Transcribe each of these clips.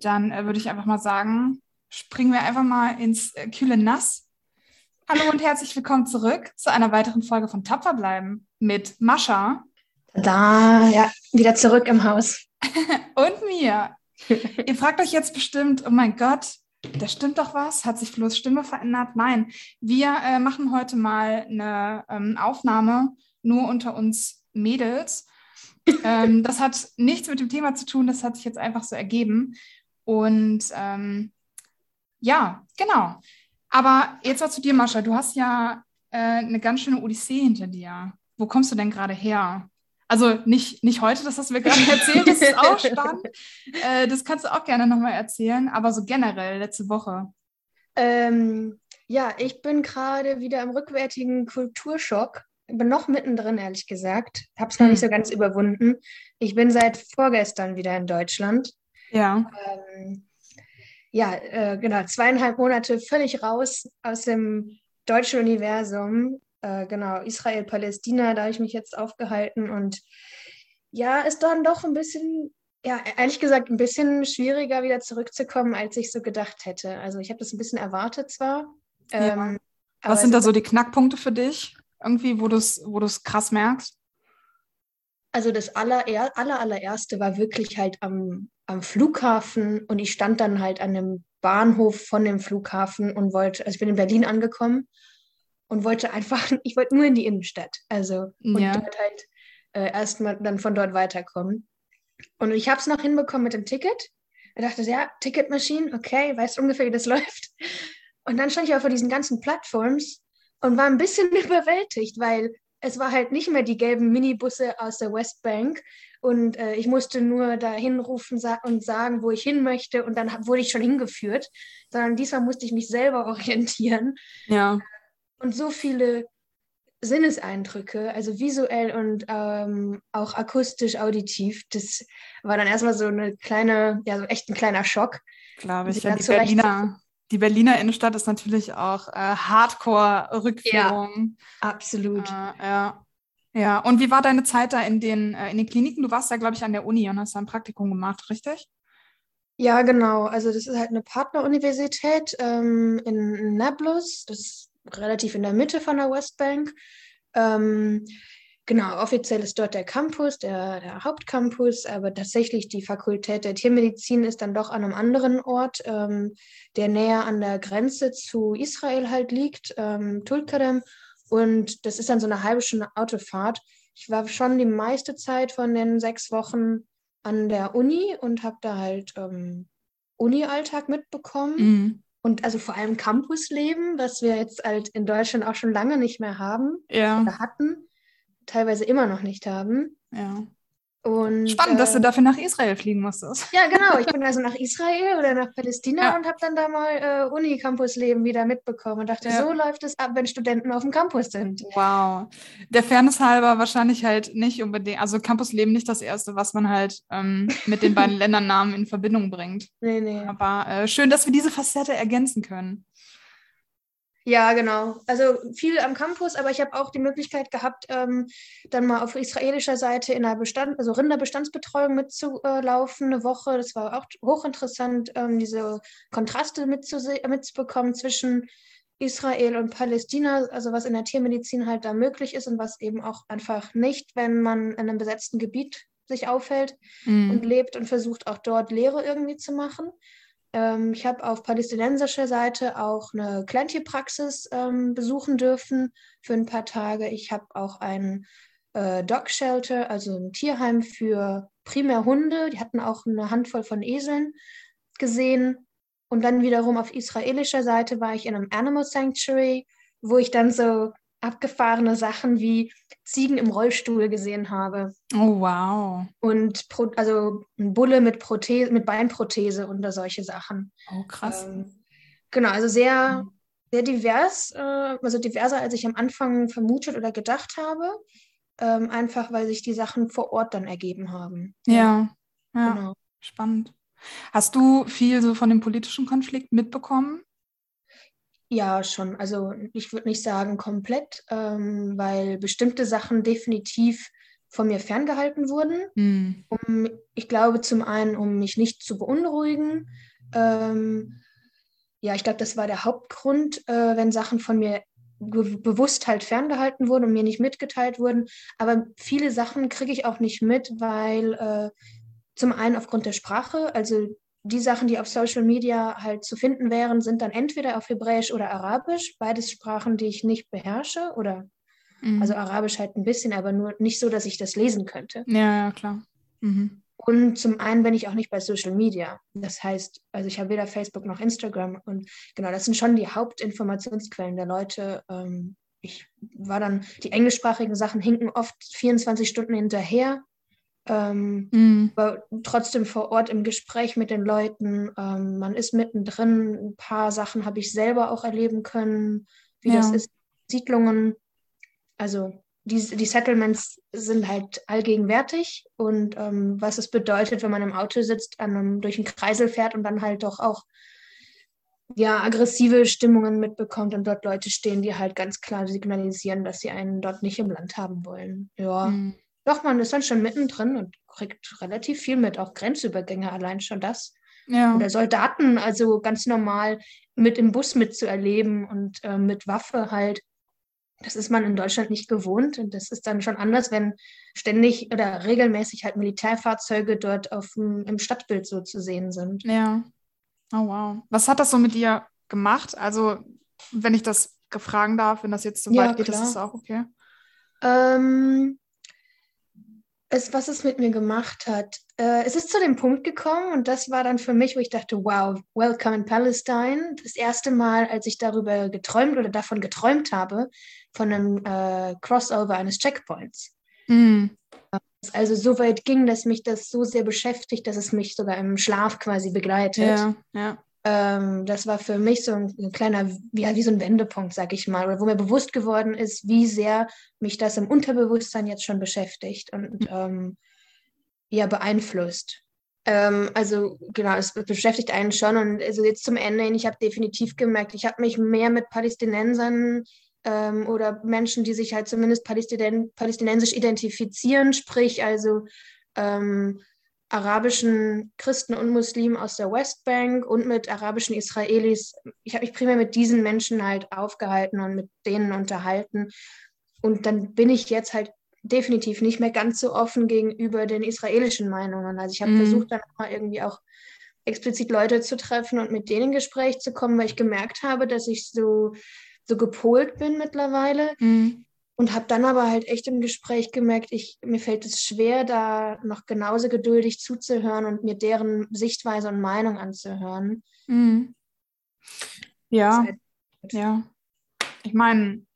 Dann äh, würde ich einfach mal sagen, springen wir einfach mal ins äh, kühle Nass. Hallo und herzlich willkommen zurück zu einer weiteren Folge von Tapfer bleiben mit Mascha. Da, ja, wieder zurück im Haus. und mir. Ihr fragt euch jetzt bestimmt, oh mein Gott, da stimmt doch was? Hat sich bloß Stimme verändert? Nein, wir äh, machen heute mal eine ähm, Aufnahme nur unter uns Mädels. ähm, das hat nichts mit dem Thema zu tun, das hat sich jetzt einfach so ergeben. Und ähm, ja, genau. Aber jetzt mal zu dir, Mascha. Du hast ja äh, eine ganz schöne Odyssee hinter dir. Wo kommst du denn gerade her? Also nicht, nicht heute, das hast du mir gerade erzählt, das ist auch spannend. Äh, das kannst du auch gerne nochmal erzählen, aber so generell letzte Woche. Ähm, ja, ich bin gerade wieder im rückwärtigen Kulturschock. Ich bin noch mittendrin, ehrlich gesagt. Habe es noch hm. nicht so ganz überwunden. Ich bin seit vorgestern wieder in Deutschland. Ja. Ähm, ja, äh, genau, zweieinhalb Monate völlig raus aus dem deutschen Universum. Äh, genau, Israel, Palästina, da habe ich mich jetzt aufgehalten und ja, ist dann doch ein bisschen, ja, ehrlich gesagt, ein bisschen schwieriger wieder zurückzukommen, als ich so gedacht hätte. Also ich habe das ein bisschen erwartet zwar. Ja. Ähm, Was sind da so die Knackpunkte für dich? Irgendwie, wo du es wo krass merkst? Also das aller, aller, allererste war wirklich halt am, am Flughafen und ich stand dann halt an dem Bahnhof von dem Flughafen und wollte, also ich bin in Berlin angekommen und wollte einfach, ich wollte nur in die Innenstadt. Also und ja. dort halt äh, erstmal dann von dort weiterkommen. Und ich habe es noch hinbekommen mit dem Ticket. Ich dachte, ja, Ticketmaschine, okay, weißt ungefähr, wie das läuft. Und dann stand ich auch vor diesen ganzen Plattforms und war ein bisschen überwältigt, weil es war halt nicht mehr die gelben Minibusse aus der Westbank und äh, ich musste nur da hinrufen sa und sagen, wo ich hin möchte und dann wurde ich schon hingeführt, sondern diesmal musste ich mich selber orientieren. Ja und so viele Sinneseindrücke, also visuell und ähm, auch akustisch, auditiv. Das war dann erstmal so eine kleine, ja, so echt ein kleiner Schock. Glaube ich. Ja, die, Berliner, die Berliner Innenstadt ist natürlich auch äh, Hardcore-Rückführung. Ja, absolut. Äh, ja. Ja, und wie war deine Zeit da in den, äh, in den Kliniken? Du warst da, glaube ich, an der Uni und hast da ein Praktikum gemacht, richtig? Ja, genau. Also das ist halt eine Partneruniversität ähm, in Nablus. Das relativ in der Mitte von der Westbank. Ähm, genau, offiziell ist dort der Campus, der, der, Hauptcampus, aber tatsächlich die Fakultät der Tiermedizin ist dann doch an einem anderen Ort, ähm, der näher an der Grenze zu Israel halt liegt, ähm, Tulkarem. Und das ist dann so eine halbe Stunde Autofahrt. Ich war schon die meiste Zeit von den sechs Wochen an der Uni und habe da halt ähm, Uni-Alltag mitbekommen. Mhm. Und also vor allem Campusleben, was wir jetzt halt in Deutschland auch schon lange nicht mehr haben ja. oder hatten, teilweise immer noch nicht haben. Ja. Und, Spannend, äh, dass du äh, dafür nach Israel fliegen musstest. Ja, genau. Ich bin also nach Israel oder nach Palästina ja. und habe dann da mal äh, Uni-Campus-Leben wieder mitbekommen und dachte, ja. so läuft es ab, wenn Studenten auf dem Campus sind. Wow. Der Fairness halber wahrscheinlich halt nicht unbedingt, also Campusleben nicht das Erste, was man halt ähm, mit den beiden Ländernamen in Verbindung bringt. Nee, nee. Aber äh, schön, dass wir diese Facette ergänzen können. Ja, genau. Also viel am Campus, aber ich habe auch die Möglichkeit gehabt, ähm, dann mal auf israelischer Seite in einer Bestand, also Rinderbestandsbetreuung mitzulaufen, eine Woche. Das war auch hochinteressant, ähm, diese Kontraste mitzubekommen zwischen Israel und Palästina, also was in der Tiermedizin halt da möglich ist und was eben auch einfach nicht, wenn man in einem besetzten Gebiet sich aufhält mhm. und lebt und versucht auch dort Lehre irgendwie zu machen. Ähm, ich habe auf palästinensischer Seite auch eine Kleintierpraxis ähm, besuchen dürfen für ein paar Tage. Ich habe auch ein äh, Dog Shelter, also ein Tierheim für primär Hunde. Die hatten auch eine Handvoll von Eseln gesehen. Und dann wiederum auf israelischer Seite war ich in einem Animal Sanctuary, wo ich dann so abgefahrene Sachen wie Ziegen im Rollstuhl gesehen habe. Oh, wow. Und Pro, also ein Bulle mit, Prothese, mit Beinprothese und solche Sachen. Oh, krass. Ähm, genau, also sehr, sehr divers, äh, also diverser, als ich am Anfang vermutet oder gedacht habe. Ähm, einfach, weil sich die Sachen vor Ort dann ergeben haben. Ja, ja. Genau. Spannend. Hast du viel so von dem politischen Konflikt mitbekommen? Ja, schon. Also ich würde nicht sagen komplett, ähm, weil bestimmte Sachen definitiv von mir ferngehalten wurden. Mhm. Um, ich glaube zum einen, um mich nicht zu beunruhigen. Ähm, ja, ich glaube, das war der Hauptgrund, äh, wenn Sachen von mir bewusst halt ferngehalten wurden und mir nicht mitgeteilt wurden. Aber viele Sachen kriege ich auch nicht mit, weil äh, zum einen aufgrund der Sprache, also die Sachen, die auf Social Media halt zu finden wären, sind dann entweder auf Hebräisch oder Arabisch, beides Sprachen, die ich nicht beherrsche oder mhm. also Arabisch halt ein bisschen, aber nur nicht so, dass ich das lesen könnte. Ja, ja, klar. Mhm. Und zum einen bin ich auch nicht bei Social Media. Das heißt, also ich habe weder Facebook noch Instagram. Und genau, das sind schon die Hauptinformationsquellen der Leute. Ähm, ich war dann, die englischsprachigen Sachen hinken oft 24 Stunden hinterher. Ähm, mm. Aber trotzdem vor Ort im Gespräch mit den Leuten. Ähm, man ist mittendrin. Ein paar Sachen habe ich selber auch erleben können, wie ja. das ist. Siedlungen. Also die, die Settlements sind halt allgegenwärtig und ähm, was es bedeutet, wenn man im Auto sitzt, einem, durch einen Kreisel fährt und dann halt doch auch ja, aggressive Stimmungen mitbekommt und dort Leute stehen, die halt ganz klar signalisieren, dass sie einen dort nicht im Land haben wollen. Ja. Mhm. Doch, man ist dann schon mittendrin und kriegt relativ viel mit, auch Grenzübergänge, allein schon das. Ja. Oder Soldaten, also ganz normal mit im Bus mitzuerleben und äh, mit Waffe halt das ist man in Deutschland nicht gewohnt und das ist dann schon anders, wenn ständig oder regelmäßig halt Militärfahrzeuge dort auf dem, im Stadtbild so zu sehen sind. Ja. Oh wow. Was hat das so mit dir gemacht? Also, wenn ich das gefragen darf, wenn das jetzt so ja, weit geht, klar. ist das auch okay. Ähm, es, was es mit mir gemacht hat. Äh, es ist zu dem Punkt gekommen und das war dann für mich, wo ich dachte, wow, welcome in Palestine. Das erste Mal, als ich darüber geträumt oder davon geträumt habe, von einem äh, Crossover eines Checkpoints. Mm. Also so weit ging, dass mich das so sehr beschäftigt, dass es mich sogar im Schlaf quasi begleitet. Ja, ja. Ähm, das war für mich so ein, ein kleiner, wie, wie so ein Wendepunkt, sag ich mal, oder wo mir bewusst geworden ist, wie sehr mich das im Unterbewusstsein jetzt schon beschäftigt und mhm. ähm, ja beeinflusst. Ähm, also genau, es beschäftigt einen schon und also jetzt zum Ende hin, ich habe definitiv gemerkt, ich habe mich mehr mit Palästinensern ähm, oder Menschen, die sich halt zumindest palästinensisch palästinensisch identifizieren, sprich also ähm, arabischen Christen und Muslimen aus der Westbank und mit arabischen Israelis. Ich habe mich primär mit diesen Menschen halt aufgehalten und mit denen unterhalten. Und dann bin ich jetzt halt definitiv nicht mehr ganz so offen gegenüber den israelischen Meinungen. Also ich habe mm. versucht, dann auch mal irgendwie auch explizit Leute zu treffen und mit denen in Gespräch zu kommen, weil ich gemerkt habe, dass ich so, so gepolt bin mittlerweile. Mm. Und habe dann aber halt echt im Gespräch gemerkt, ich, mir fällt es schwer, da noch genauso geduldig zuzuhören und mir deren Sichtweise und Meinung anzuhören. Mhm. Ja, halt ja. Ich meine,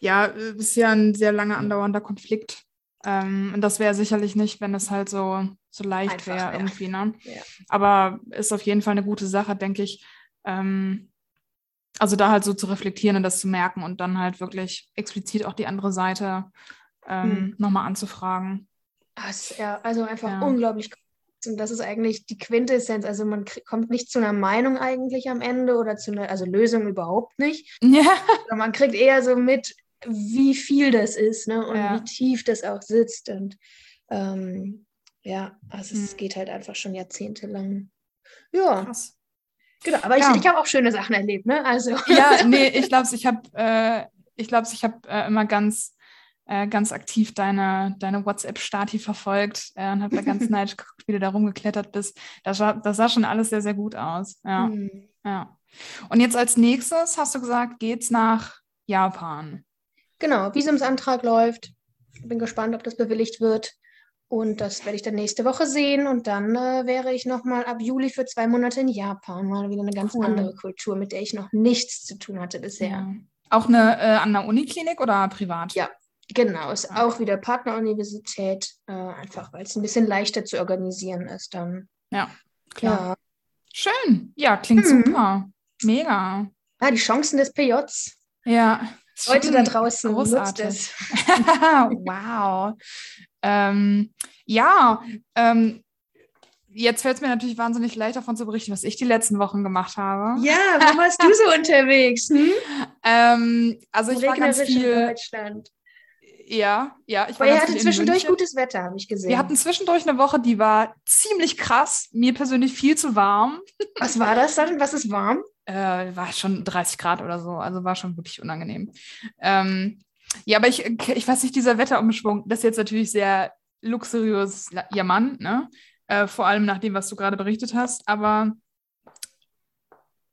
ja, es ist ja ein sehr lange andauernder Konflikt. Ähm, und das wäre sicherlich nicht, wenn es halt so, so leicht wäre irgendwie. Ne? Ja. Aber ist auf jeden Fall eine gute Sache, denke ich. Ähm, also da halt so zu reflektieren und das zu merken und dann halt wirklich explizit auch die andere Seite ähm, hm. nochmal anzufragen. Das, ja, also einfach ja. unglaublich und das ist eigentlich die Quintessenz. Also man kommt nicht zu einer Meinung eigentlich am Ende oder zu einer also Lösung überhaupt nicht. Ja. Man kriegt eher so mit, wie viel das ist ne? und ja. wie tief das auch sitzt. Und ähm, ja, also hm. es geht halt einfach schon jahrzehntelang. Ja. Krass. Genau, aber ja. ich, ich habe auch schöne Sachen erlebt, ne? Also. Ja, nee, ich glaube, ich habe äh, ich glaube, ich habe äh, immer ganz äh, ganz aktiv deine, deine WhatsApp-Stati verfolgt äh, und habe da ganz neidisch geguckt, wie du da rumgeklettert bist. Das, das sah schon alles sehr, sehr gut aus. Ja. Mhm. ja. Und jetzt als nächstes hast du gesagt, geht's nach Japan. Genau, Visumsantrag läuft. Bin gespannt, ob das bewilligt wird. Und das werde ich dann nächste Woche sehen. Und dann äh, wäre ich nochmal ab Juli für zwei Monate in Japan. Mal wieder eine ganz cool. andere Kultur, mit der ich noch nichts zu tun hatte bisher. Ja. Auch eine äh, an der Uniklinik oder privat? Ja, genau. Ist okay. auch wieder Partneruniversität. Äh, einfach, weil es ein bisschen leichter zu organisieren ist dann. Ja, klar. Ja. Schön. Ja, klingt mhm. super. Mega. Ah, die Chancen des PJs. Ja. Leute da draußen, großartig. nutzt es. wow. Ähm, ja, ähm, jetzt fällt es mir natürlich wahnsinnig leicht davon zu berichten, was ich die letzten Wochen gemacht habe. Ja, wo warst du so unterwegs? Hm? Ähm, also ich war ganz viel. Deutschland. Ja, ja. Ich war Aber ihr hattet zwischendurch gutes Wetter, habe ich gesehen. Wir hatten zwischendurch eine Woche, die war ziemlich krass. Mir persönlich viel zu warm. Was war das dann? Was ist warm? Äh, war schon 30 Grad oder so. Also war schon wirklich unangenehm. Ähm, ja, aber ich, ich weiß nicht, dieser Wetterumschwung, das ist jetzt natürlich sehr luxuriös Jammern, ne? Äh, vor allem nach dem, was du gerade berichtet hast. Aber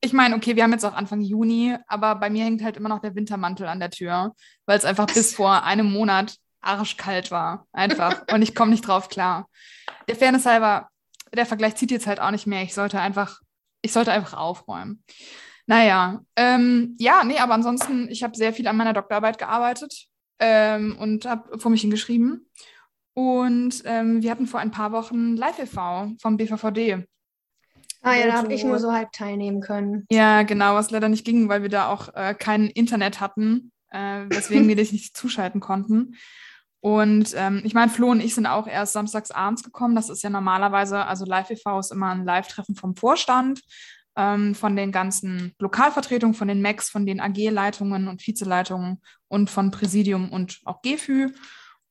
ich meine, okay, wir haben jetzt auch Anfang Juni, aber bei mir hängt halt immer noch der Wintermantel an der Tür, weil es einfach bis vor einem Monat arschkalt war. Einfach. Und ich komme nicht drauf klar. Der Fairness halber, der Vergleich zieht jetzt halt auch nicht mehr. Ich sollte einfach, ich sollte einfach aufräumen. Naja, ähm, ja, nee, aber ansonsten, ich habe sehr viel an meiner Doktorarbeit gearbeitet ähm, und habe vor mich hingeschrieben. Und ähm, wir hatten vor ein paar Wochen Live-EV vom BVVD. Ah ja, da habe ich nur so halb teilnehmen können. Ja, genau, was leider nicht ging, weil wir da auch äh, kein Internet hatten, äh, weswegen wir dich nicht zuschalten konnten. Und ähm, ich meine, Flo und ich sind auch erst samstags abends gekommen. Das ist ja normalerweise, also Live-EV ist immer ein Live-Treffen vom Vorstand, ähm, von den ganzen Lokalvertretungen, von den MECs, von den AG-Leitungen und Vizeleitungen und von Präsidium und auch GFÜ.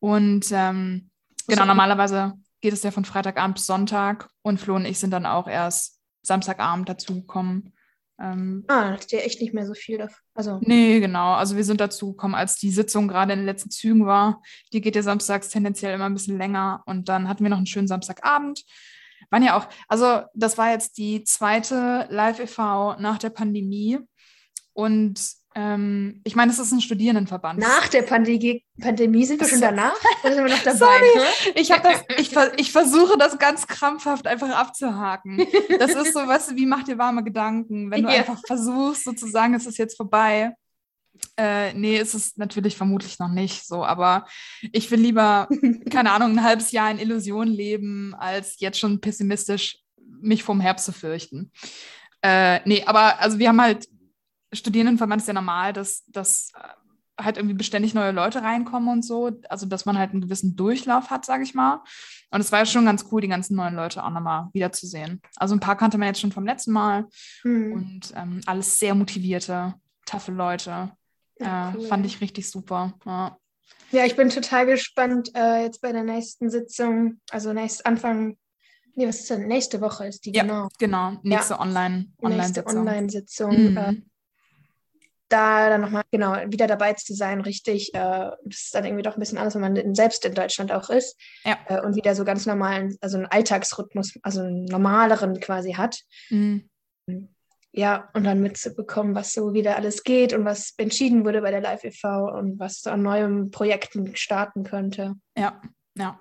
Und ähm, genau, normalerweise geht es ja von Freitagabend bis Sonntag und Flo und ich sind dann auch erst Samstagabend dazugekommen. Ähm, ah, das ist ja echt nicht mehr so viel davon. Also. Nee, genau. Also wir sind dazu gekommen, als die Sitzung gerade in den letzten Zügen war. Die geht ja samstags tendenziell immer ein bisschen länger. Und dann hatten wir noch einen schönen Samstagabend. Waren ja auch, also das war jetzt die zweite Live-EV nach der Pandemie. Und ähm, ich meine, es ist ein Studierendenverband. Nach der Pandemie, Pandemie sind wir schon danach? Oder sind wir noch dabei? Sorry, ich, das, ich, ich versuche das ganz krampfhaft einfach abzuhaken. Das ist so, was wie macht dir warme Gedanken, wenn du ja. einfach versuchst, sozusagen, es ist jetzt vorbei. Äh, nee, ist es natürlich vermutlich noch nicht so, aber ich will lieber, keine Ahnung, ein halbes Jahr in Illusion leben, als jetzt schon pessimistisch mich vom Herbst zu fürchten. Äh, nee, aber also wir haben halt Studierendenverband ist ja normal, dass, dass äh, halt irgendwie beständig neue Leute reinkommen und so. Also, dass man halt einen gewissen Durchlauf hat, sage ich mal. Und es war ja schon ganz cool, die ganzen neuen Leute auch nochmal wiederzusehen. Also, ein paar kannte man jetzt schon vom letzten Mal. Mhm. Und ähm, alles sehr motivierte, taffe Leute. Ja, äh, cool. Fand ich richtig super. Ja. Ja, ich bin total gespannt äh, jetzt bei der nächsten Sitzung, also nächst Anfang, nee, was ist denn? Nächste Woche ist die, ja, genau. Genau, nächste. Online-Sitzung. Nächste Online-Sitzung. Mhm. Äh, da dann nochmal genau wieder dabei zu sein, richtig, äh, das ist dann irgendwie doch ein bisschen anders, wenn man selbst in Deutschland auch ist ja. äh, und wieder so ganz normalen, also einen Alltagsrhythmus, also einen normaleren quasi hat. Mhm. Ja, und dann mitzubekommen, was so wieder alles geht und was entschieden wurde bei der Live e.V. und was so an neuen Projekten starten könnte. Ja, ja.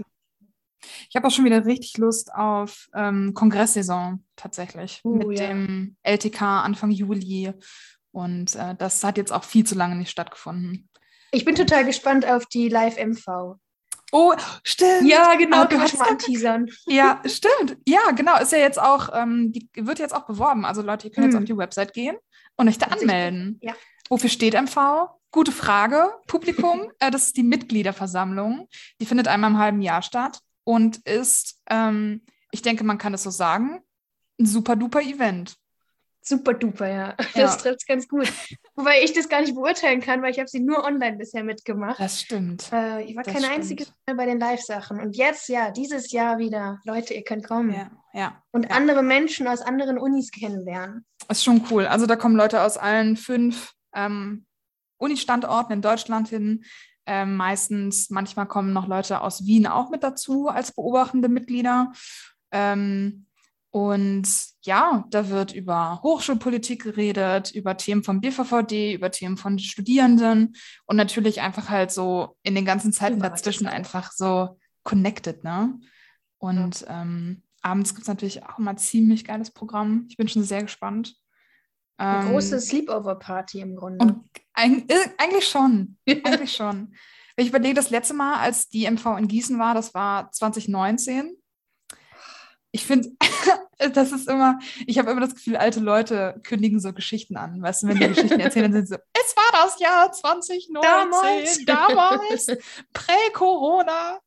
Ich habe auch schon wieder richtig Lust auf ähm, Kongresssaison tatsächlich. Uh, mit ja. dem LTK Anfang Juli und äh, das hat jetzt auch viel zu lange nicht stattgefunden. Ich bin total gespannt auf die Live-MV. Oh, stimmt. Ja, genau, oh, du hast mal teasern. Ja, stimmt. Ja, genau. Ist ja jetzt auch, ähm, die wird jetzt auch beworben. Also Leute, ihr könnt hm. jetzt auf die Website gehen und euch da anmelden. Ja. Wofür steht MV? Gute Frage. Publikum, äh, das ist die Mitgliederversammlung. Die findet einmal im halben Jahr statt und ist, ähm, ich denke, man kann es so sagen, ein super duper Event super duper, ja. ja. Das trifft es ganz gut. Wobei ich das gar nicht beurteilen kann, weil ich habe sie nur online bisher mitgemacht. Das stimmt. Äh, ich war das keine einzige Mal bei den Live-Sachen. Und jetzt, ja, dieses Jahr wieder. Leute, ihr könnt kommen. Ja, ja. Und ja. andere Menschen aus anderen Unis kennenlernen. Das ist schon cool. Also da kommen Leute aus allen fünf ähm, Uni-Standorten in Deutschland hin. Ähm, meistens, manchmal kommen noch Leute aus Wien auch mit dazu als beobachtende Mitglieder. Ähm, und ja, da wird über Hochschulpolitik geredet, über Themen vom BVVD, über Themen von Studierenden und natürlich einfach halt so in den ganzen Zeiten dazwischen einfach so connected, ne? Und ja. ähm, abends gibt es natürlich auch immer ziemlich geiles Programm. Ich bin schon sehr gespannt. Eine ähm, große Sleepover-Party im Grunde. Ein, äh, eigentlich schon. eigentlich schon. Ich überlege, das letzte Mal, als die MV in Gießen war, das war 2019 ich finde, das ist immer, ich habe immer das Gefühl, alte Leute kündigen so Geschichten an. Weißt du, wenn die Geschichten erzählen, dann sind sie so, es war das Jahr 2019, damals, damals prä-Corona.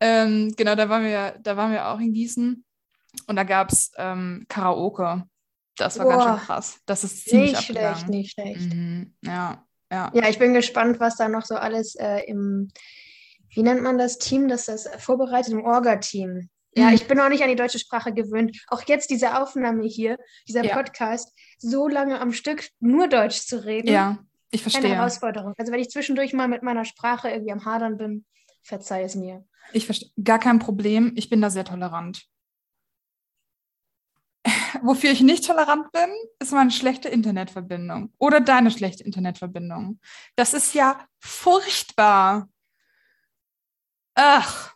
Ähm, genau, da waren, wir, da waren wir auch in Gießen und da gab es ähm, Karaoke. Das war Boah, ganz schön krass. Das ist ziemlich Nicht schlecht, nicht schlecht. Mhm, ja, ja. Ja, ich bin gespannt, was da noch so alles äh, im wie nennt man das Team, das das vorbereitet? Ein Orga-Team. Ja, Mhm. ich bin noch nicht an die deutsche Sprache gewöhnt. Auch jetzt diese Aufnahme hier, dieser Ja. Podcast, so lange am Stück nur Deutsch zu reden. Ja, ich Eine verstehe. Herausforderung. Also wenn ich zwischendurch mal mit meiner Sprache irgendwie am Hadern bin, verzeih es mir. Ich verstehe. Gar kein Problem. Ich bin da sehr tolerant. Wofür ich nicht tolerant bin, ist meine schlechte Internetverbindung. Oder deine schlechte Internetverbindung. Das ist ja furchtbar. Ach,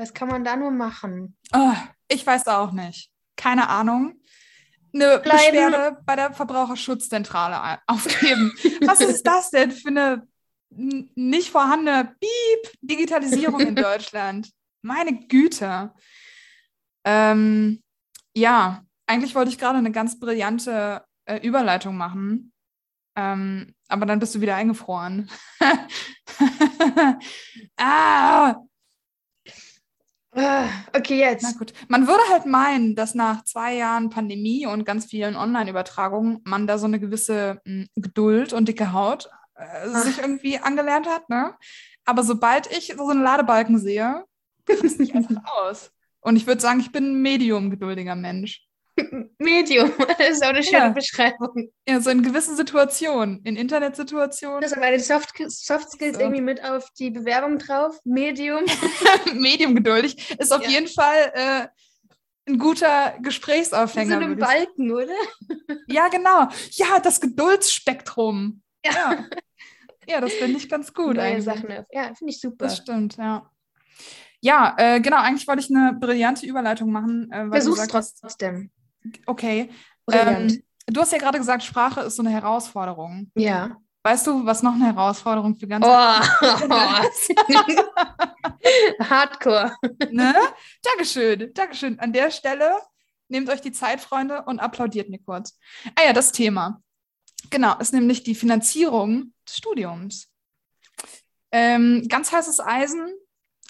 Was kann man da nur machen? ah, ich weiß auch nicht. Keine Ahnung. Eine Bleiben. Beschwerde bei der Verbraucherschutzzentrale aufgeben. Was ist das denn für eine nicht vorhandene Piep Digitalisierung in Deutschland? Meine Güte. Ähm, ja, eigentlich wollte ich gerade eine ganz brillante äh, Überleitung machen. Ähm, aber dann bist du wieder eingefroren. ah, Ah, Okay, na jetzt. gut. Man würde halt meinen, dass nach zwei Jahren Pandemie und ganz vielen Online-Übertragungen man da so eine gewisse mh, Geduld und dicke Haut äh, Ach. sich irgendwie angelernt hat, ne? Aber sobald ich so einen Ladebalken sehe, raste ich einfach aus. Und ich würde sagen, ich bin ein medium-geduldiger Mensch. Medium. Das ist auch eine schöne Ja. Beschreibung. Ja, so in gewissen Situationen, in Internetsituationen, Das ist aber den Soft, Soft Skills So. irgendwie mit auf die Bewerbung drauf. Medium. medium-geduldig, ist auf Ja. jeden Fall äh, ein guter In so Gesprächsaufhänger. einem Balken, oder? Ja, genau. Ja, das Geduldsspektrum. Ja. Ja, ja das finde ich ganz gut Neue eigentlich. Sachen. Ja, finde ich super. Das stimmt, ja. Ja, äh, genau, eigentlich wollte ich eine brillante Überleitung machen. Äh, weil du Versuch's sagtest, trotzdem. Okay. Ähm, du hast ja gerade gesagt, Sprache ist so eine Herausforderung. ja. Weißt du, was noch eine Herausforderung für ganz Oh. Hardcore. ne? Dankeschön, Dankeschön. An der Stelle nehmt euch die Zeit, Freunde, und applaudiert mir kurz. Ah ja, das Thema. Genau, ist nämlich die Finanzierung des Studiums. Ähm, ganz heißes Eisen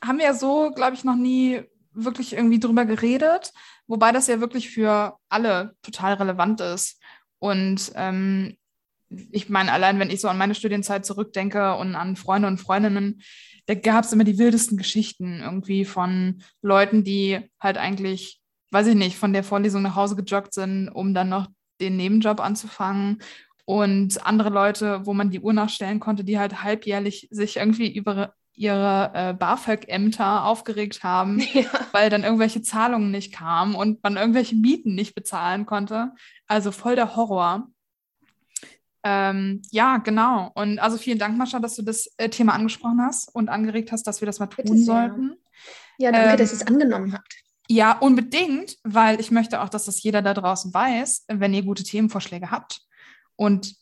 haben wir ja so, glaube ich, noch nie wirklich irgendwie drüber geredet, wobei das ja wirklich für alle total relevant ist. Und ähm, ich meine, allein wenn ich so an meine Studienzeit zurückdenke und an Freunde und Freundinnen, da gab es immer die wildesten Geschichten irgendwie von Leuten, die halt eigentlich, weiß ich nicht, von der Vorlesung nach Hause gejoggt sind, um dann noch den Nebenjob anzufangen. Und andere Leute, wo man die Uhr nachstellen konnte, die halt halbjährlich sich irgendwie über ihre äh, BAföG-Ämter aufgeregt haben, Ja. weil dann irgendwelche Zahlungen nicht kamen und man irgendwelche Mieten nicht bezahlen konnte. Also voll der Horror. Ähm, ja, genau. Und also vielen Dank, Mascha, dass du das äh, Thema angesprochen hast und angeregt hast, dass wir das mal tun sollten. Ja, danke, Ähm, dass ihr es angenommen habt. Ja, unbedingt, weil ich möchte auch, dass das jeder da draußen weiß, wenn ihr gute Themenvorschläge habt. Und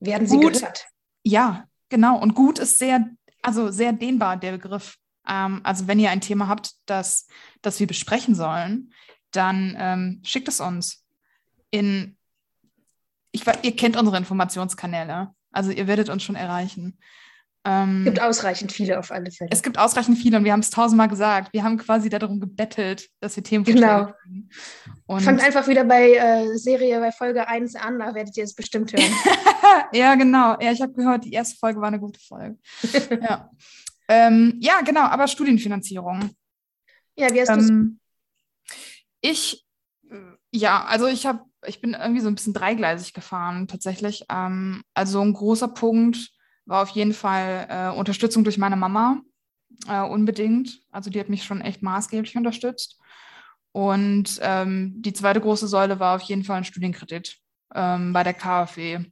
Werden sie gut. gehört. ja, genau. Und gut ist sehr, also sehr dehnbar, der Begriff. Ähm, also wenn ihr ein Thema habt, das, das wir besprechen sollen, dann ähm, schickt es uns in, ich, ihr kennt unsere Informationskanäle. Also ihr werdet uns schon erreichen. Ähm, Es gibt ausreichend viele auf alle Fälle. es gibt ausreichend viele und wir haben es tausendmal gesagt. Wir haben quasi darum gebettelt, dass wir Themenvorschläge Genau. Fangt einfach wieder bei äh, Serie, bei Folge 1 an, da werdet ihr es bestimmt hören. ja, genau. Ja, ich habe gehört, die erste Folge war eine gute Folge. ja. Ähm, ja, genau, aber Studienfinanzierung. ja, wie hast du? Ähm, ich, äh, ja, also ich habe, ich bin irgendwie so ein bisschen dreigleisig gefahren tatsächlich. Ähm, also ein großer Punkt war auf jeden Fall äh, Unterstützung durch meine Mama, äh, unbedingt. Also die hat mich schon echt maßgeblich unterstützt. Und ähm, die zweite große Säule war auf jeden Fall ein Studienkredit ähm, bei der KfW.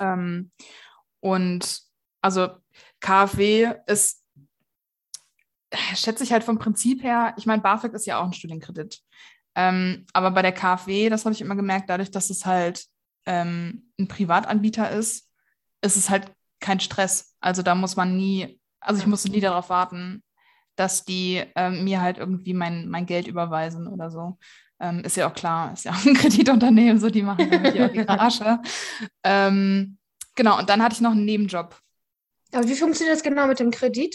Ähm, und also KfW ist schätze ich halt vom Prinzip her, ich meine, BAföG ist ja auch ein Studienkredit. Ähm, aber bei der KfW, das habe ich immer gemerkt, dadurch, dass es halt ähm, ein Privatanbieter ist, ist es halt kein Stress. Also da muss man nie, also ich musste nie darauf warten, dass die ähm, mir halt irgendwie mein, mein Geld überweisen oder so. Ähm, ist ja auch klar, ist ja auch ein Kreditunternehmen, so die machen irgendwie auch ihre Asche. Ähm, genau, und dann hatte ich noch einen Nebenjob. Aber wie funktioniert das genau mit dem Kredit?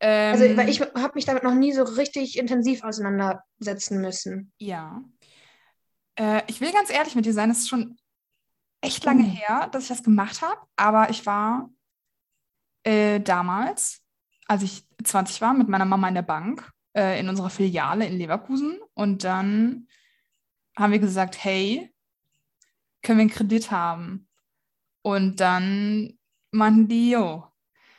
Ähm, Also, weil ich habe mich damit noch nie so richtig intensiv auseinandersetzen müssen. Ja. Äh, ich will ganz ehrlich mit dir sein, es ist schon echt lange Mhm. her, dass ich das gemacht habe, aber ich war äh, damals als ich 20 war, mit meiner Mama in der Bank, äh, in unserer Filiale in Leverkusen. Und dann haben wir gesagt, hey, können wir einen Kredit haben? Und dann meinten die, jo.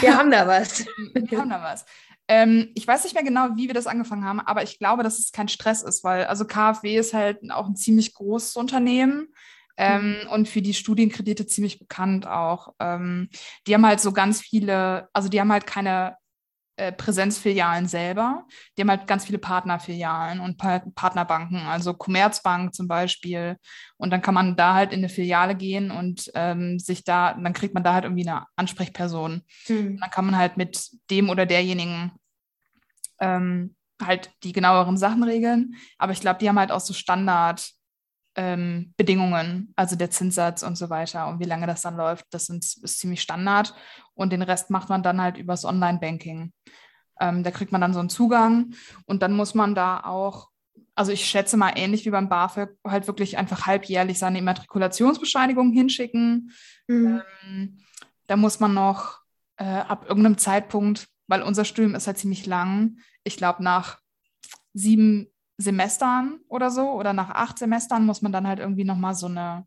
wir haben da was. Wir haben da was. Ähm, ich weiß nicht mehr genau, wie wir das angefangen haben, aber ich glaube, dass es kein Stress ist, weil also KfW ist halt auch ein ziemlich großes Unternehmen ähm, mhm. und für die Studienkredite ziemlich bekannt auch. Ähm, die haben halt so ganz viele, also die haben halt keine äh, Präsenzfilialen selber, die haben halt ganz viele Partnerfilialen und pa Partnerbanken, also Commerzbank zum Beispiel. Und dann kann man da halt in eine Filiale gehen und ähm, sich da, dann kriegt man da halt irgendwie eine Ansprechperson. Mhm. Dann kann man halt mit dem oder derjenigen ähm, halt die genaueren Sachen regeln. Aber ich glaube, die haben halt auch so Standard ähm, Bedingungen, also der Zinssatz und so weiter und wie lange das dann läuft, das sind, ist ziemlich Standard. Und den Rest macht man dann halt übers Online-Banking. Ähm, da kriegt man dann so einen Zugang und dann muss man da auch, also ich schätze mal ähnlich wie beim BAföG, halt wirklich einfach halbjährlich seine Immatrikulationsbescheinigung hinschicken. Mhm. Ähm, da muss man noch äh, ab irgendeinem Zeitpunkt, weil unser Studium ist halt ziemlich lang, ich glaube nach sieben Semestern oder so oder nach acht Semestern muss man dann halt irgendwie nochmal so eine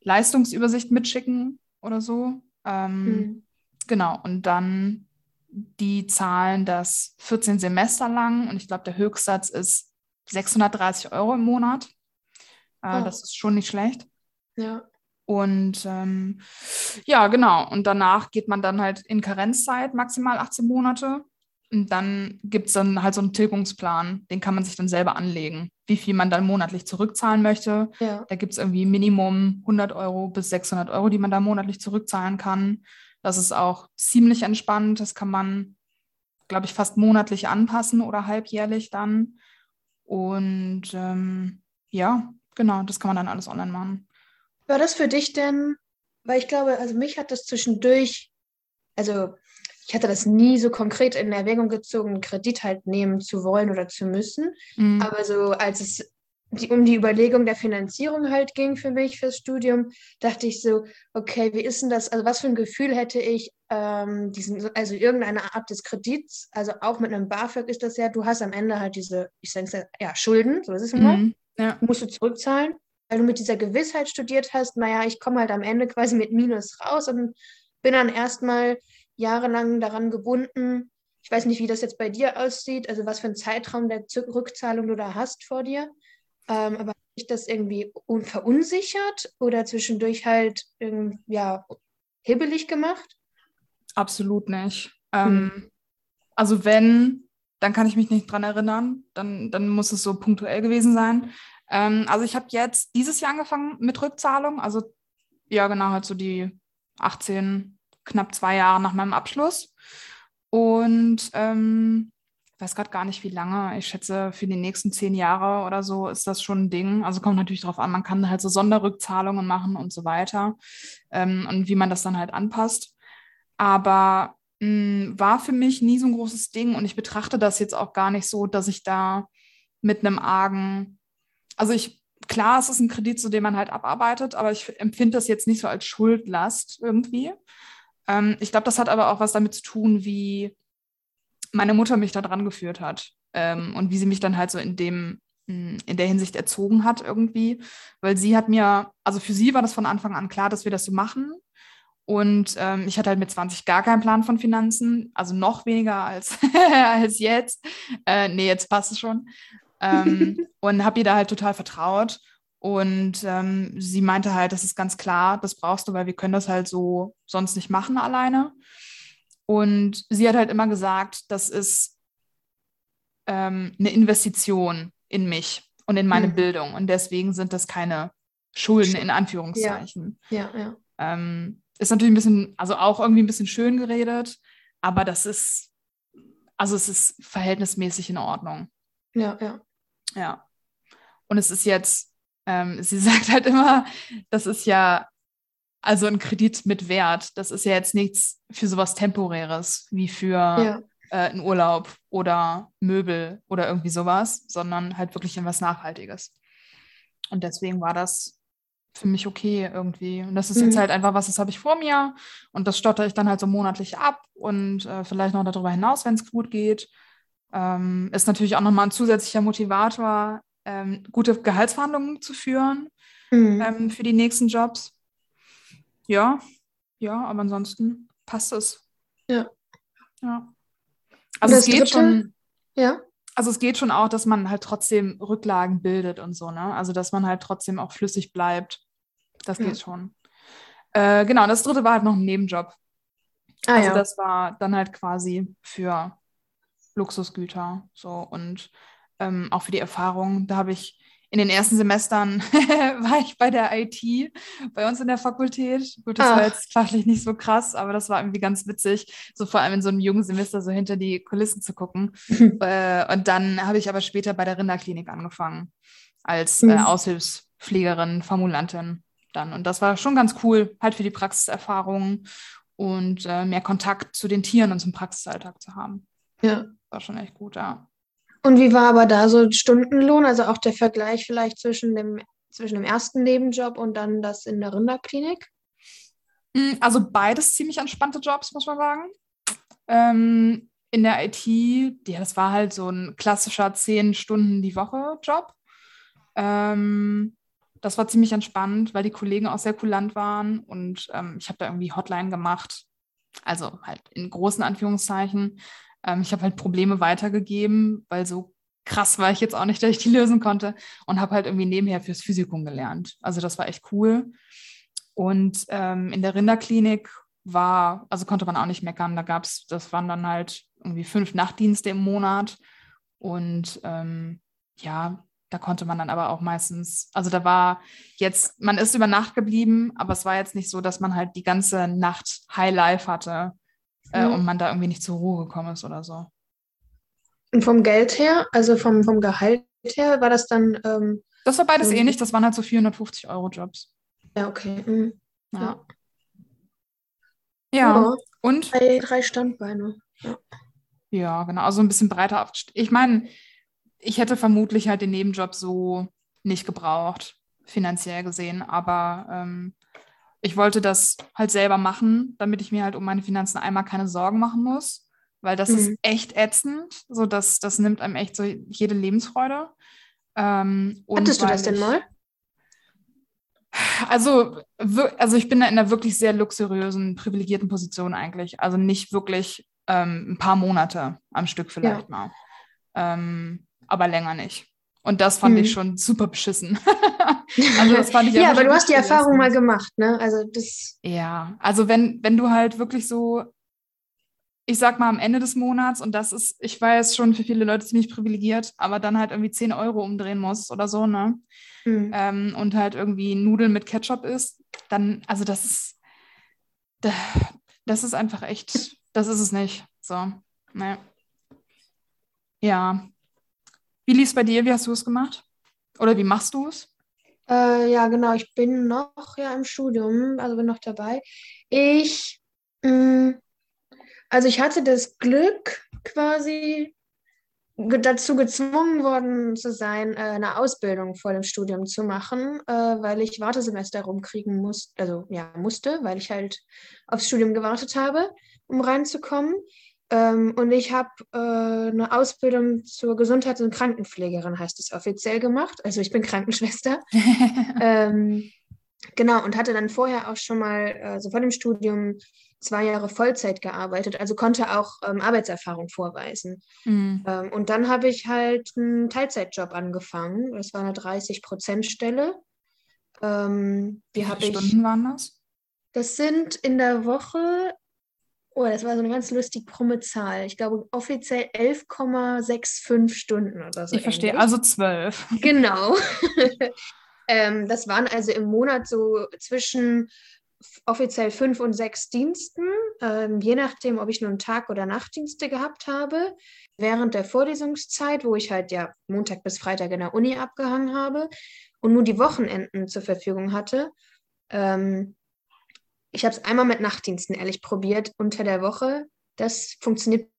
Leistungsübersicht mitschicken oder so. Ähm, mhm. Genau, und dann die zahlen das 14 Semester lang und ich glaube, der Höchstsatz ist 630 Euro im Monat. Äh, oh. Das ist schon nicht schlecht. Ja. Und ähm, ja, genau. Und danach geht man dann halt in Karenzzeit, maximal 18 Monate. Und dann gibt es dann halt so einen Tilgungsplan, den kann man sich dann selber anlegen, wie viel man dann monatlich zurückzahlen möchte. Ja. Da gibt es irgendwie Minimum 100 Euro bis 600 Euro, die man da monatlich zurückzahlen kann. Das ist auch ziemlich entspannt. Das kann man, glaube ich, fast monatlich anpassen oder halbjährlich dann. Und ähm, ja, genau, das kann man dann alles online machen. War das für dich denn, weil ich glaube, also mich hat das zwischendurch, also ich hatte das nie so konkret in Erwägung gezogen, einen Kredit halt nehmen zu wollen oder zu müssen. Mhm. Aber so als es die, um die Überlegung der Finanzierung halt ging für mich fürs Studium, dachte ich so, okay, wie ist denn das? Also was für ein Gefühl hätte ich, ähm, diesen, also irgendeine Art des Kredits, also auch mit einem BAföG ist das ja, du hast am Ende halt diese, ich sage ja, Schulden, so ist es immer, mhm. ja. musst du zurückzahlen, weil du mit dieser Gewissheit studiert hast, naja, ich komme halt am Ende quasi mit Minus raus und bin dann erstmal jahrelang daran gebunden. Ich weiß nicht, wie das jetzt bei dir aussieht, also was für einen Zeitraum der Rückzahlung du da hast vor dir. Ähm, aber hat dich das irgendwie verunsichert oder zwischendurch halt ja, hibbelig gemacht? Absolut nicht. Ähm, hm. Also wenn, dann kann ich mich nicht dran erinnern. Dann, dann muss es so punktuell gewesen sein. Ähm, also ich habe jetzt dieses Jahr angefangen mit Rückzahlung. Also ja, genau, halt so die 18, knapp zwei Jahre nach meinem Abschluss. Und ähm, ich weiß gerade gar nicht, wie lange. Ich schätze, für die nächsten zehn Jahre oder so ist das schon ein Ding. Also kommt natürlich darauf an, man kann halt so Sonderrückzahlungen machen und so weiter. Ähm, und wie man das dann halt anpasst. Aber mh, hm, war für mich nie so ein großes Ding. Und ich betrachte das jetzt auch gar nicht so, dass ich da mit einem argen, also ich klar, es ist ein Kredit, zu dem man halt abarbeitet, aber ich empfinde das jetzt nicht so als Schuldlast irgendwie, ähm, ich glaube, das hat aber auch was damit zu tun, wie meine Mutter mich da dran geführt hat ähm, und wie sie mich dann halt so in dem hm, in der Hinsicht erzogen hat irgendwie, weil sie hat mir, also für sie war das von Anfang an klar, dass wir das so machen. Und ähm, ich hatte halt mit 20 gar keinen Plan von Finanzen, also noch weniger als, als jetzt. Äh, nee, jetzt passt es schon. Ähm, und habe ihr da halt total vertraut. Und ähm, sie meinte halt, das ist ganz klar, das brauchst du, weil wir können das halt so sonst nicht machen alleine. Und sie hat halt immer gesagt, das ist ähm, eine Investition in mich und in meine mhm. Bildung. Und deswegen sind das keine Schulden in Anführungszeichen. Ja, ja. ja. Ähm, ist natürlich ein bisschen, also auch irgendwie ein bisschen schön geredet, aber das ist, also es ist verhältnismäßig in Ordnung. Ja, ja. Ja. Und es ist jetzt ähm, sie sagt halt immer, das ist ja also ein Kredit mit Wert. Das ist ja jetzt nichts für sowas Temporäres wie für ja. äh, einen Urlaub oder Möbel oder irgendwie sowas, sondern halt wirklich in was Nachhaltiges. Und deswegen war das für mich okay irgendwie. Und das ist mhm. jetzt halt einfach was, das habe ich vor mir und das stotter ich dann halt so monatlich ab und äh, vielleicht noch darüber hinaus, wenn es gut geht. Ähm, ist natürlich auch nochmal ein zusätzlicher Motivator, ähm, gute Gehaltsverhandlungen zu führen mhm. ähm, für die nächsten Jobs. Ja, ja, aber ansonsten passt es. Ja. Ja. Also es geht dritte? schon. Ja. Also es geht schon auch, dass man halt trotzdem Rücklagen bildet und so, ne? Also dass man halt trotzdem auch flüssig bleibt. Das geht ja. schon. Äh, genau, das dritte war halt noch ein Nebenjob. Ah, also ja. das war dann halt quasi für Luxusgüter so und ähm, auch für die Erfahrung. Da habe ich in den ersten Semestern war ich bei der IT bei uns in der Fakultät. Gut, das Ach. war jetzt fachlich nicht so krass, aber das war irgendwie ganz witzig, so vor allem in so einem jungen Semester so hinter die Kulissen zu gucken. äh, und dann habe ich aber später bei der Rinderklinik angefangen als äh, mhm. Aushilfspflegerin, Formulantin dann. Und das war schon ganz cool, halt für die Praxiserfahrung und äh, mehr Kontakt zu den Tieren und zum Praxisalltag zu haben. Ja. War schon echt gut, ja. Und wie war aber da so Stundenlohn, also auch der Vergleich vielleicht zwischen dem, zwischen dem ersten Nebenjob und dann das in der Rinderklinik? Hm, also beides ziemlich entspannte Jobs, muss man sagen. Ähm, in der IT, ja, das war halt so ein klassischer 10 Stunden die Woche Job. Ähm, das war ziemlich entspannt, weil die Kollegen auch sehr kulant waren und ähm, ich habe da irgendwie Hotline gemacht. Also halt in großen Anführungszeichen. Ähm, ich habe halt Probleme weitergegeben, weil so krass war ich jetzt auch nicht, dass ich die lösen konnte und habe halt irgendwie nebenher fürs Physikum gelernt. Also das war echt cool. Und ähm, in der Rinderklinik war, also konnte man auch nicht meckern. Da gab es, das waren dann halt irgendwie fünf Nachtdienste im Monat. Und ähm, ja, da konnte man dann aber auch meistens, also da war jetzt, man ist über Nacht geblieben, aber es war jetzt nicht so, dass man halt die ganze Nacht High Life hatte äh, mhm. und man da irgendwie nicht zur Ruhe gekommen ist oder so. Und vom Geld her, also vom, vom Gehalt her, war das dann. Ähm, das war beides ähnlich, das waren halt so 450 Euro Jobs. Ja, okay. Mhm. Ja. ja. Ja, ja, und? Drei, drei Standbeine. Ja. ja, genau. Also ein bisschen breiter aufgestellt. Ich meine, ich hätte vermutlich halt den Nebenjob so nicht gebraucht, finanziell gesehen, aber ähm, ich wollte das halt selber machen, damit ich mir halt um meine Finanzen einmal keine Sorgen machen muss, weil das mhm. ist echt ätzend. So, das, das nimmt einem echt so jede Lebensfreude. Ähm, Hattest du das denn mal? Also, also ich bin da in einer wirklich sehr luxuriösen, privilegierten Position eigentlich. Also nicht wirklich ähm, ein paar Monate am Stück vielleicht ja. mal. Ähm, aber länger nicht. Und das fand hm. ich schon super beschissen. also das fand ich ja, aber du hast die Erfahrung mal gemacht, ne? Also das. Ja, also wenn, wenn du halt wirklich so, ich sag mal am Ende des Monats, und das ist, ich weiß schon für viele Leute ziemlich privilegiert, aber dann halt irgendwie 10 Euro umdrehen musst oder so, ne? Hm. Ähm, und halt irgendwie Nudeln mit Ketchup isst, dann, also das ist, das ist einfach echt, das ist es nicht. So, ne? Ja, wie lief es bei dir? Wie hast du es gemacht? Oder wie machst du es? Äh, ja, genau. Ich bin noch ja im Studium, also bin noch dabei. Ich, mh, mm, also ich hatte das Glück, quasi dazu gezwungen worden zu sein, äh, eine Ausbildung vor dem Studium zu machen, äh, weil ich Wartesemester rumkriegen musste, also ja, musste, weil ich halt aufs Studium gewartet habe, um reinzukommen. Ähm, und ich habe äh, eine Ausbildung zur Gesundheits- und Krankenpflegerin, heißt es offiziell gemacht. Also ich bin Krankenschwester. ähm, genau, und hatte dann vorher auch schon mal, also vor dem Studium, zwei Jahre Vollzeit gearbeitet, also konnte auch ähm, Arbeitserfahrung vorweisen. Mhm. Ähm, und dann habe ich halt einen Teilzeitjob angefangen. Das war eine 30-Prozent-Stelle. Ähm, Wie viele Stunden waren das? Das sind in der Woche Oh, das war so eine ganz lustig krumme Zahl. Ich glaube offiziell 11,65 Stunden oder so. Ich verstehe, also zwölf. Genau. ähm, das waren also im Monat so zwischen offiziell fünf und sechs Diensten, ähm, je nachdem, ob ich nun Tag- oder Nachtdienste gehabt habe. Während der Vorlesungszeit, wo ich halt ja Montag bis Freitag in der Uni abgehangen habe und nur die Wochenenden zur Verfügung hatte, ähm, ich habe es einmal mit Nachtdiensten ehrlich probiert unter der Woche. Das funktioniert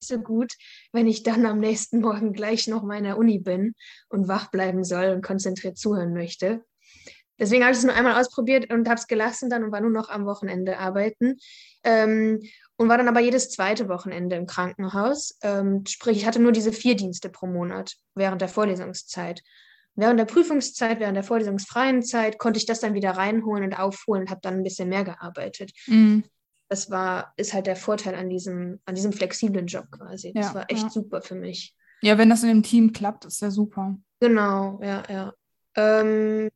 so gut, wenn ich dann am nächsten Morgen gleich noch mal in der Uni bin und wach bleiben soll und konzentriert zuhören möchte. deswegen habe ich es nur einmal ausprobiert und habe es gelassen dann und war nur noch am Wochenende arbeiten. Ähm, und war dann aber jedes zweite Wochenende im Krankenhaus. Ähm, sprich, ich hatte nur diese vier Dienste pro Monat während der Vorlesungszeit. Während der Prüfungszeit, während der vorlesungsfreien Zeit konnte ich das dann wieder reinholen und aufholen und habe dann ein bisschen mehr gearbeitet. Mhm. Das war, ist halt der Vorteil an diesem, an diesem flexiblen Job quasi. Das ja, war echt ja. super für mich. Ja, wenn das in dem Team klappt, ist ja super. Genau, ja, ja. Ähm,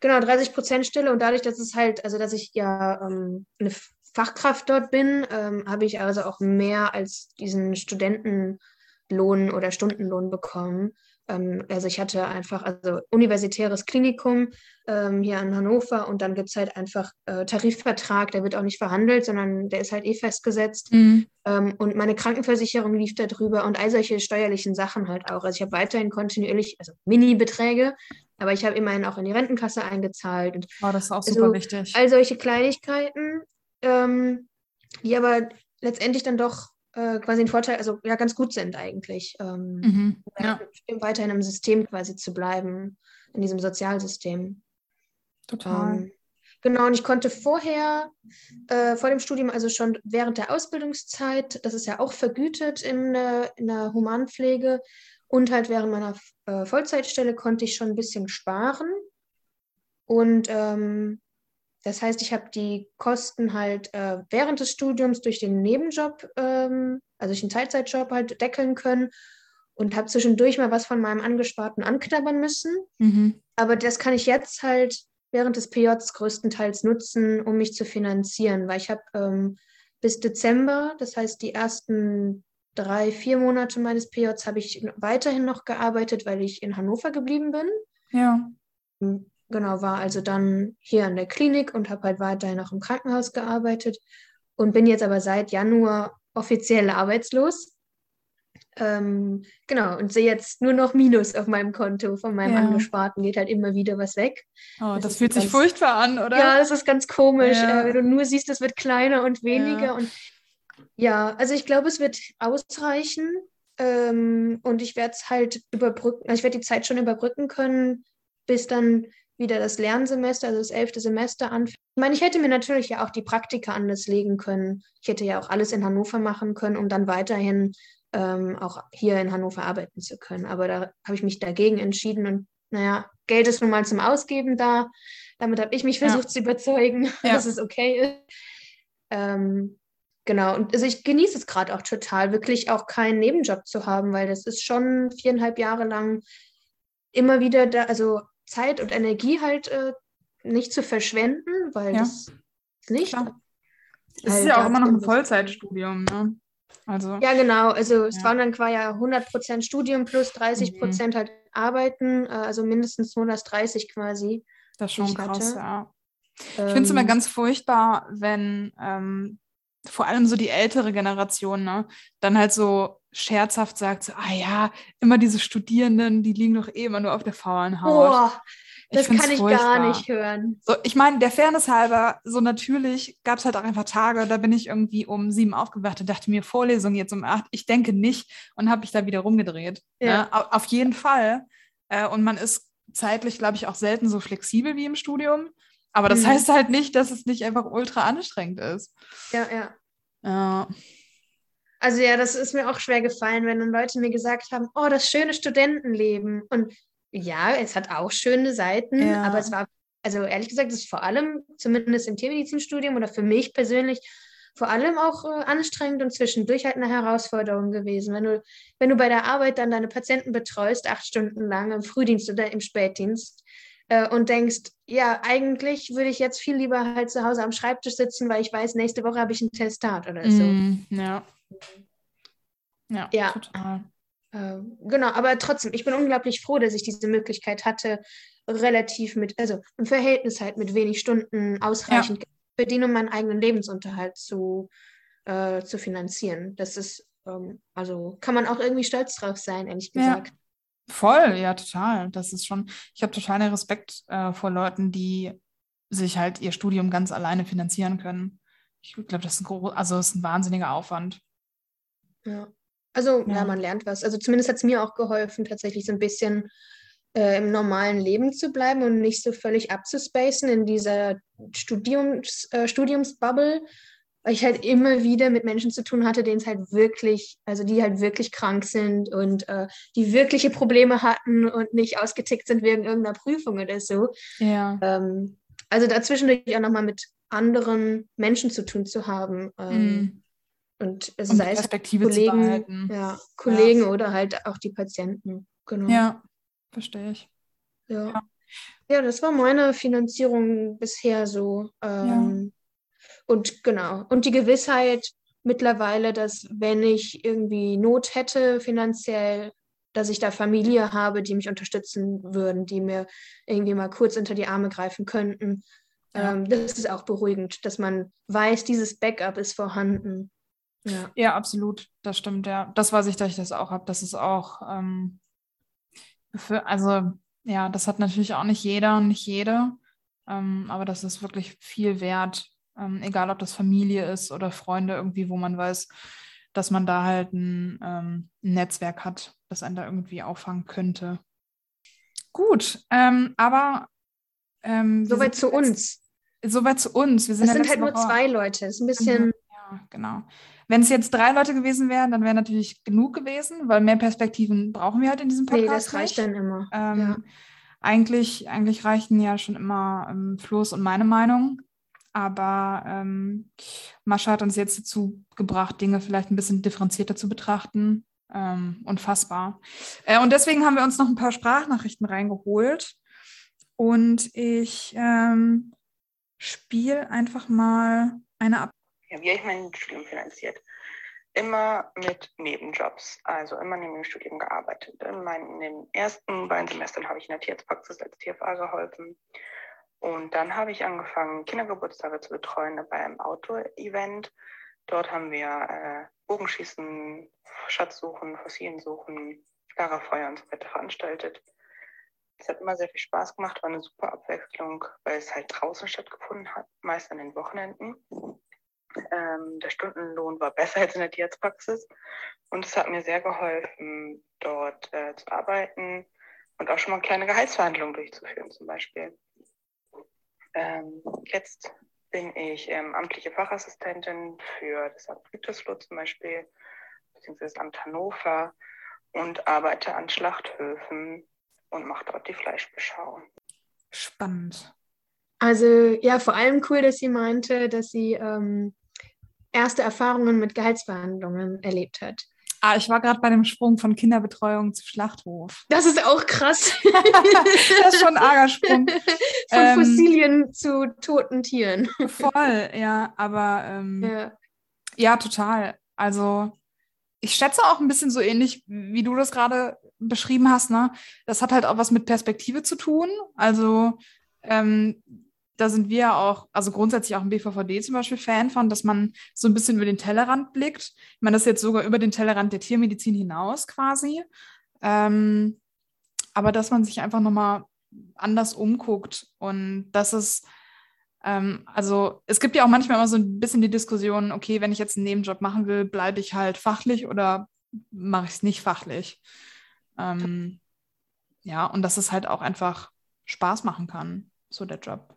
genau, 30 Prozent Stille und dadurch, dass es halt, also dass ich ja ähm, eine Fachkraft dort bin, ähm, habe ich also auch mehr als diesen Studentenlohn oder Stundenlohn bekommen. Ähm, also ich hatte einfach, also universitäres Klinikum ähm, hier in Hannover und dann gibt es halt einfach äh, Tarifvertrag, der wird auch nicht verhandelt, sondern der ist halt eh festgesetzt. Mhm. Ähm, und meine Krankenversicherung lief da drüber und all solche steuerlichen Sachen halt auch. Also ich habe weiterhin kontinuierlich, also Mini-Beträge, aber ich habe immerhin auch in die Rentenkasse eingezahlt. Und oh, das ist auch super also, wichtig. All solche Kleinigkeiten ähm, die aber letztendlich dann doch äh, quasi ein Vorteil, also ja, ganz gut sind eigentlich. Ähm, mhm, ja. Weiterhin im System quasi zu bleiben, in diesem Sozialsystem. Total. Ähm, genau, und ich konnte vorher, äh, vor dem Studium, also schon während der Ausbildungszeit, das ist ja auch vergütet in, äh, in der Humanpflege, und halt während meiner äh, Vollzeitstelle konnte ich schon ein bisschen sparen. Und ähm, das heißt, ich habe die Kosten halt äh, während des Studiums durch den Nebenjob, ähm, also durch den Teilzeitjob halt deckeln können und habe zwischendurch mal was von meinem Angesparten anknabbern müssen. Mhm. Aber das kann ich jetzt halt während des PJs größtenteils nutzen, um mich zu finanzieren, weil ich habe ähm, bis Dezember, das heißt die ersten drei, vier Monate meines PJs habe ich weiterhin noch gearbeitet, weil ich in Hannover geblieben bin. Ja. Genau, war also dann hier an der Klinik und habe halt weiterhin auch im Krankenhaus gearbeitet und bin jetzt aber seit Januar offiziell arbeitslos. Ähm, genau, und sehe jetzt nur noch Minus auf meinem Konto von meinem ja. Angesparten, geht halt immer wieder was weg. Oh, das, das fühlt sich ganz, furchtbar an, oder? Ja, das ist ganz komisch, ja. äh, wenn du nur siehst, es wird kleiner und weniger. Ja. Und ja, also ich glaube, es wird ausreichen. Ähm, und ich werde es halt überbrücken, also ich werde die Zeit schon überbrücken können, bis dann wieder das Lernsemester, also das elfte Semester anfängt. Ich meine, ich hätte mir natürlich ja auch die Praktika anders legen können. Ich hätte ja auch alles in Hannover machen können, um dann weiterhin ähm, auch hier in Hannover arbeiten zu können. Aber da habe ich mich dagegen entschieden und naja, Geld ist nun mal zum Ausgeben da. Damit habe ich mich versucht ja. zu überzeugen, ja. dass es okay ist. Ähm, genau, und also ich genieße es gerade auch total, wirklich auch keinen Nebenjob zu haben, weil das ist schon viereinhalb Jahre lang immer wieder da, also Zeit und Energie halt äh, nicht zu verschwenden, weil ja. das nicht. Klar. Es halt ist ja auch immer noch ein Vollzeitstudium, ne? Also, ja, genau. Also ja. es waren dann quasi 100% Studium plus 30% mhm. halt Arbeiten, äh, also mindestens 130 quasi. Das ist schon krass, hatte. ja. Ich finde es immer ähm. ganz furchtbar, wenn ähm, vor allem so die ältere Generation, ne, dann halt so scherzhaft sagt, so, ah ja, immer diese Studierenden, die liegen doch eh immer nur auf der faulen Haut. Boah, das kann ich furchtbar. gar nicht hören. So, ich meine, der Fairness halber, so natürlich gab es halt auch einfach Tage, da bin ich irgendwie um sieben aufgewacht und dachte mir, Vorlesung jetzt um acht, ich denke nicht und habe mich da wieder rumgedreht. Ja. Ne? Auf jeden Fall. Äh, und man ist zeitlich, glaube ich, auch selten so flexibel wie im Studium. Aber das mhm. heißt halt nicht, dass es nicht einfach ultra anstrengend ist. Ja, ja. Ja. Also ja, das ist mir auch schwer gefallen, wenn dann Leute mir gesagt haben, oh, das schöne Studentenleben. Und ja, es hat auch schöne Seiten, ja. aber es war, also ehrlich gesagt, es ist vor allem, zumindest im Tiermedizinstudium oder für mich persönlich, vor allem auch äh, anstrengend und zwischendurch halt eine Herausforderung gewesen. Wenn du, wenn du bei der Arbeit dann deine Patienten betreust, acht Stunden lang im Frühdienst oder im Spätdienst, äh, und denkst, ja, eigentlich würde ich jetzt viel lieber halt zu Hause am Schreibtisch sitzen, weil ich weiß, nächste Woche habe ich ein Testat oder so. Mm, ja. Ja, ja. total. Äh, genau, aber trotzdem, ich bin unglaublich froh, dass ich diese Möglichkeit hatte, relativ mit, also im Verhältnis halt mit wenig Stunden ausreichend ja. verdienen, um meinen eigenen Lebensunterhalt zu, äh, zu finanzieren. Das ist, ähm, also kann man auch irgendwie stolz drauf sein, ehrlich gesagt. Ja. Voll, ja, total. Das ist schon, ich habe total den Respekt äh, vor Leuten, die sich halt ihr Studium ganz alleine finanzieren können. Ich glaube, das ist ein, also ist ein wahnsinniger Aufwand. Ja. Also, ja. ja. man lernt was. Also zumindest hat es mir auch geholfen, tatsächlich so ein bisschen äh, im normalen Leben zu bleiben und nicht so völlig abzuspacen in dieser Studiums, äh, Studiumsbubble, weil ich halt immer wieder mit Menschen zu tun hatte, denen es halt wirklich, also die halt wirklich krank sind und äh, die wirkliche Probleme hatten und nicht ausgetickt sind wegen irgendeiner Prüfung oder so. Ja. Ähm, also dazwischen auch nochmal mit anderen Menschen zu tun zu haben. Ähm, Mhm. Und es Um sei es Kollegen, ja, Kollegen oder halt auch die Patienten. Genau. Ja, verstehe ich. Ja. Ja. Ja, das war meine Finanzierung bisher so. Ähm, Und genau. Und die Gewissheit mittlerweile, dass wenn ich irgendwie Not hätte finanziell, dass ich da Familie habe, die mich unterstützen würden, die mir irgendwie mal kurz unter die Arme greifen könnten. Ja. Ähm, das ist auch beruhigend, dass man weiß, dieses Backup ist vorhanden. Ja. Ja, absolut. Das stimmt, ja. Das weiß ich, dass ich das auch habe. Das ist auch, ähm, für, also, ja, das hat natürlich auch nicht jeder und nicht jede. Ähm, aber das ist wirklich viel wert. Ähm, egal, ob das Familie ist oder Freunde irgendwie, wo man weiß, dass man da halt ein, ähm, ein Netzwerk hat, das einen da irgendwie auffangen könnte. Gut, ähm, aber ähm, Soweit zu uns. Soweit zu uns. Wir sind Es ja sind halt nur zwei Leute. Es ist ein bisschen. Genau. Wenn es jetzt drei Leute gewesen wären, dann wäre natürlich genug gewesen, weil mehr Perspektiven brauchen wir halt in diesem Nee, Podcast. das reicht nicht. dann immer. Ähm, ja. eigentlich, eigentlich reichten ja schon immer ähm, Flo's und meine Meinung. Aber ähm, Mascha hat uns jetzt dazu gebracht, Dinge vielleicht ein bisschen differenzierter zu betrachten. Ähm, unfassbar. Äh, und deswegen haben wir uns noch ein paar Sprachnachrichten reingeholt. Und ich ähm, spiele einfach mal eine ab. Wie habe ich mein Studium finanziert? Immer mit Nebenjobs, also immer neben dem Studium gearbeitet. In, meinen, in den ersten beiden Semestern habe ich in der Tierarztpraxis als TFA geholfen. Und dann habe ich angefangen, Kindergeburtstage zu betreuen bei einem Outdoor-Event. Dort haben wir äh, Bogenschießen, Schatzsuchen, Fossiliensuchen, Lagerfeuer und so weiter veranstaltet. Es hat immer sehr viel Spaß gemacht, war eine super Abwechslung, weil es halt draußen stattgefunden hat, meist an den Wochenenden. Ähm, der Stundenlohn war besser als in der Tierarztpraxis und es hat mir sehr geholfen, dort äh, zu arbeiten und auch schon mal kleine Gehaltsverhandlungen durchzuführen zum Beispiel. Ähm, jetzt bin ich ähm, amtliche Fachassistentin für das Amt Gütersloh zum Beispiel, beziehungsweise das Amt Hannover und arbeite an Schlachthöfen und mache dort die Fleischbeschau. Spannend. Also ja, vor allem cool, dass sie meinte, dass sie ähm, erste Erfahrungen mit Gehaltsverhandlungen erlebt hat. Ah, ich war gerade bei dem Sprung von Kinderbetreuung zu Schlachthof. Das ist auch krass. das ist schon ein arger Sprung. Von Ähm, Fossilien zu toten Tieren. Voll, ja, aber ähm, Ja. Ja, total. Also ich schätze auch ein bisschen so ähnlich, wie du das gerade beschrieben hast, ne? Das hat halt auch was mit Perspektive zu tun. Also ähm, da sind wir auch, also grundsätzlich auch im BVVD zum Beispiel Fan von, dass man so ein bisschen über den Tellerrand blickt. Ich meine, das ist jetzt sogar über den Tellerrand der Tiermedizin hinaus quasi. Ähm, aber dass man sich einfach nochmal anders umguckt und dass es ähm, also es gibt ja auch manchmal immer so ein bisschen die Diskussion, okay, wenn ich jetzt einen Nebenjob machen will, bleibe ich halt fachlich oder mache ich es nicht fachlich. Ähm, ja, und dass es halt auch einfach Spaß machen kann, so der Job.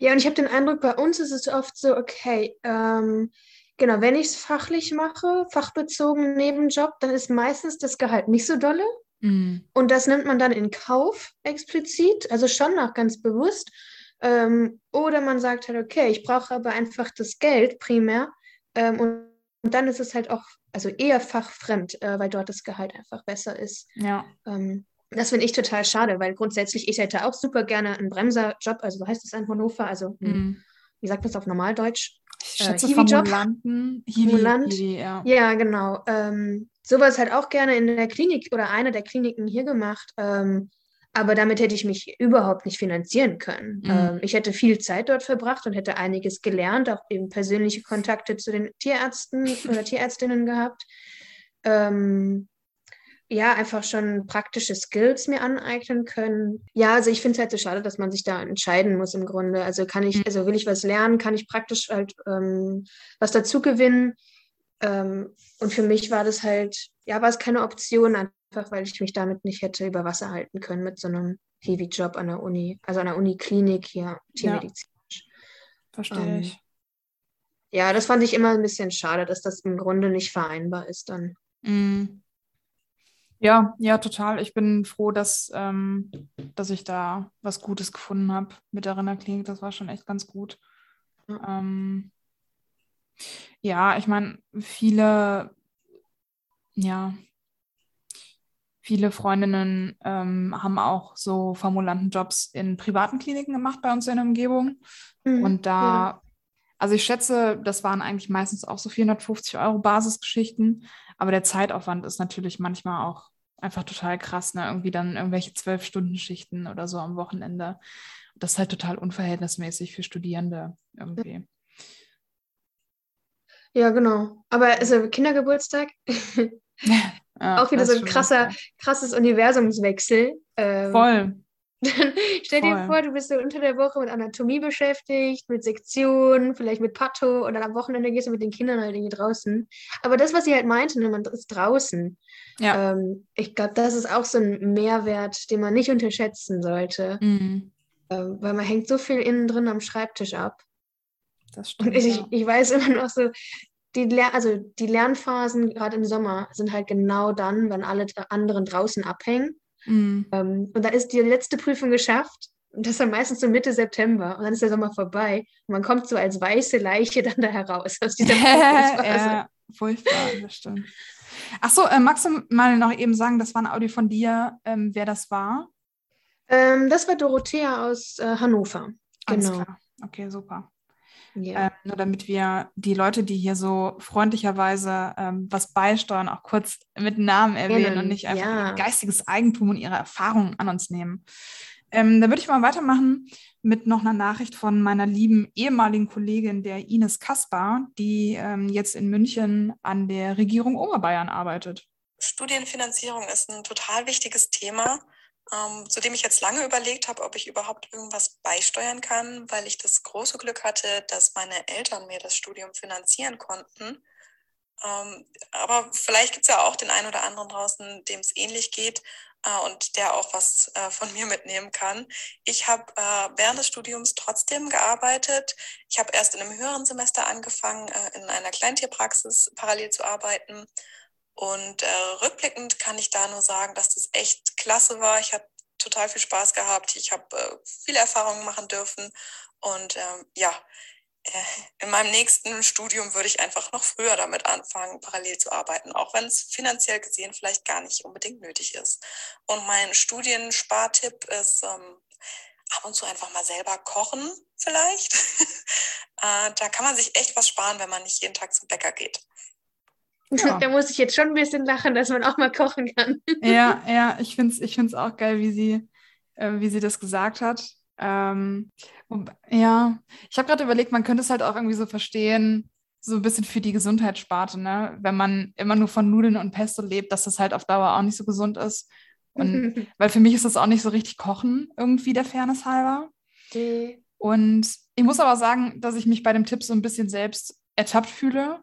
Ja, und ich habe den Eindruck, bei uns ist es oft so, okay, ähm, genau, wenn ich es fachlich mache, fachbezogen Nebenjob, dann ist meistens das Gehalt nicht so dolle. Mhm. Und das nimmt man dann in Kauf explizit, also schon auch ganz bewusst. Ähm, oder man sagt halt, okay, ich brauche aber einfach das Geld primär. Ähm, und, und dann ist es halt auch, also eher fachfremd, äh, weil dort das Gehalt einfach besser ist. Ja. Ähm, das finde ich total schade, weil grundsätzlich ich hätte auch super gerne einen Bremserjob, also so heißt es in Hannover, also Mhm. wie sagt man es auf Normaldeutsch? Ich Äh, schätze Hiwi-Job? Formulanten. Hiwi? Hiwi, ja. Ja, genau. Ähm, sowas halt auch gerne in der Klinik oder einer der Kliniken hier gemacht. Ähm, aber damit hätte ich mich überhaupt nicht finanzieren können. Mhm. Ähm, ich hätte viel Zeit dort verbracht und hätte einiges gelernt, auch eben persönliche Kontakte zu den Tierärzten oder Tierärztinnen gehabt. Ähm, ja, einfach schon praktische Skills mir aneignen können. Ja, also ich finde es halt so schade, dass man sich da entscheiden muss im Grunde. Also kann ich, Mhm. also will ich was lernen, kann ich praktisch halt ähm, was dazu gewinnen. Ähm, und für mich war das halt, ja, war es keine Option, einfach weil ich mich damit nicht hätte über Wasser halten können mit so einem Heavy-Job an der Uni, also an der Uniklinik hier, Tiermedizin. Ja, verstehe ähm, ich. Ja, das fand ich immer ein bisschen schade, dass das im Grunde nicht vereinbar ist dann. Mm. Ja, ja, total. Ich bin froh, dass, ähm, dass ich da was Gutes gefunden habe mit der Rinderklinik. Das war schon echt ganz gut. Ja, ähm, ja ich meine, viele, ja, viele Freundinnen ähm, haben auch so Formulantenjobs in privaten Kliniken gemacht bei uns in der Umgebung. Mhm, Und da. Also ich schätze, das waren eigentlich meistens auch so 450 Euro Basisgeschichten, aber der Zeitaufwand ist natürlich manchmal auch einfach total krass, ne? Irgendwie dann irgendwelche Zwölf-Stunden-Schichten oder so am Wochenende. Das ist halt total unverhältnismäßig für Studierende irgendwie. Ja, genau. Aber ist ja Kindergeburtstag. Ja, auch wieder so ein krasser, krasses Universumswechsel. Ähm, Voll. Dann stell dir Voll. vor, du bist so unter der Woche mit Anatomie beschäftigt, mit Sektionen, vielleicht mit Patho und dann am Wochenende gehst du mit den Kindern halt irgendwie draußen. Aber das, was sie halt meinte, ne, man ist draußen. Ja. Ähm, ich glaube, das ist auch so ein Mehrwert, den man nicht unterschätzen sollte. Mhm. Ähm, weil man hängt so viel innen drin am Schreibtisch ab. Das stimmt. Und ich, ja. ich weiß immer noch so, die, Ler also die Lernphasen, gerade im Sommer, sind halt genau dann, wenn alle anderen draußen abhängen. Mhm. Ähm, und dann ist die letzte Prüfung geschafft. Und das ist dann meistens so Mitte September. Und dann ist der Sommer vorbei. Und man kommt so als weiße Leiche dann da heraus aus dieser Prüfungsphase. ja, furchtbar, das stimmt. Achso, äh, magst du mal noch eben sagen, das war ein Audio von dir, ähm, wer das war? Ähm, das war Dorothea aus äh, Hannover. Alles genau. klar. Okay, super. Ja. Ähm, nur damit wir die Leute, die hier so freundlicherweise ähm, was beisteuern, auch kurz mit Namen erwähnen Gerne. und nicht einfach ja. ihr geistiges Eigentum und ihre Erfahrungen an uns nehmen. Ähm, dann würde ich mal weitermachen mit noch einer Nachricht von meiner lieben ehemaligen Kollegin, der Ines Kaspar, die ähm, jetzt in München an der Regierung Oberbayern arbeitet. Studienfinanzierung ist ein total wichtiges Thema ähm, zu dem ich jetzt lange überlegt habe, ob ich überhaupt irgendwas beisteuern kann, weil ich das große Glück hatte, dass meine Eltern mir das Studium finanzieren konnten. Ähm, aber vielleicht gibt es ja auch den einen oder anderen draußen, dem es ähnlich geht äh, und der auch was äh, von mir mitnehmen kann. Ich habe äh, während des Studiums trotzdem gearbeitet. Ich habe erst in einem höheren Semester angefangen, äh, in einer Kleintierpraxis parallel zu arbeiten und äh, rückblickend kann ich da nur sagen, dass das echt klasse war. Ich habe total viel Spaß gehabt. Ich habe äh, viele Erfahrungen machen dürfen. Und ähm, ja, äh, in meinem nächsten Studium würde ich einfach noch früher damit anfangen, parallel zu arbeiten, auch wenn es finanziell gesehen vielleicht gar nicht unbedingt nötig ist. Und mein Studienspartipp ist, ähm, ab und zu einfach mal selber kochen vielleicht. äh, da kann man sich echt was sparen, wenn man nicht jeden Tag zum Bäcker geht. Ja. Da muss ich jetzt schon ein bisschen lachen, dass man auch mal kochen kann. Ja, ja, ich finde es ich find's auch geil, wie sie, äh, wie sie das gesagt hat. Ähm, ja, ich habe gerade überlegt, man könnte es halt auch irgendwie so verstehen, so ein bisschen für die Gesundheitssparte, ne? Wenn man immer nur von Nudeln und Pesto lebt, dass das halt auf Dauer auch nicht so gesund ist. Und weil für mich ist das auch nicht so richtig Kochen irgendwie der Fairness halber. Okay. Und ich muss aber sagen, dass ich mich bei dem Tipp so ein bisschen selbst ertappt fühle,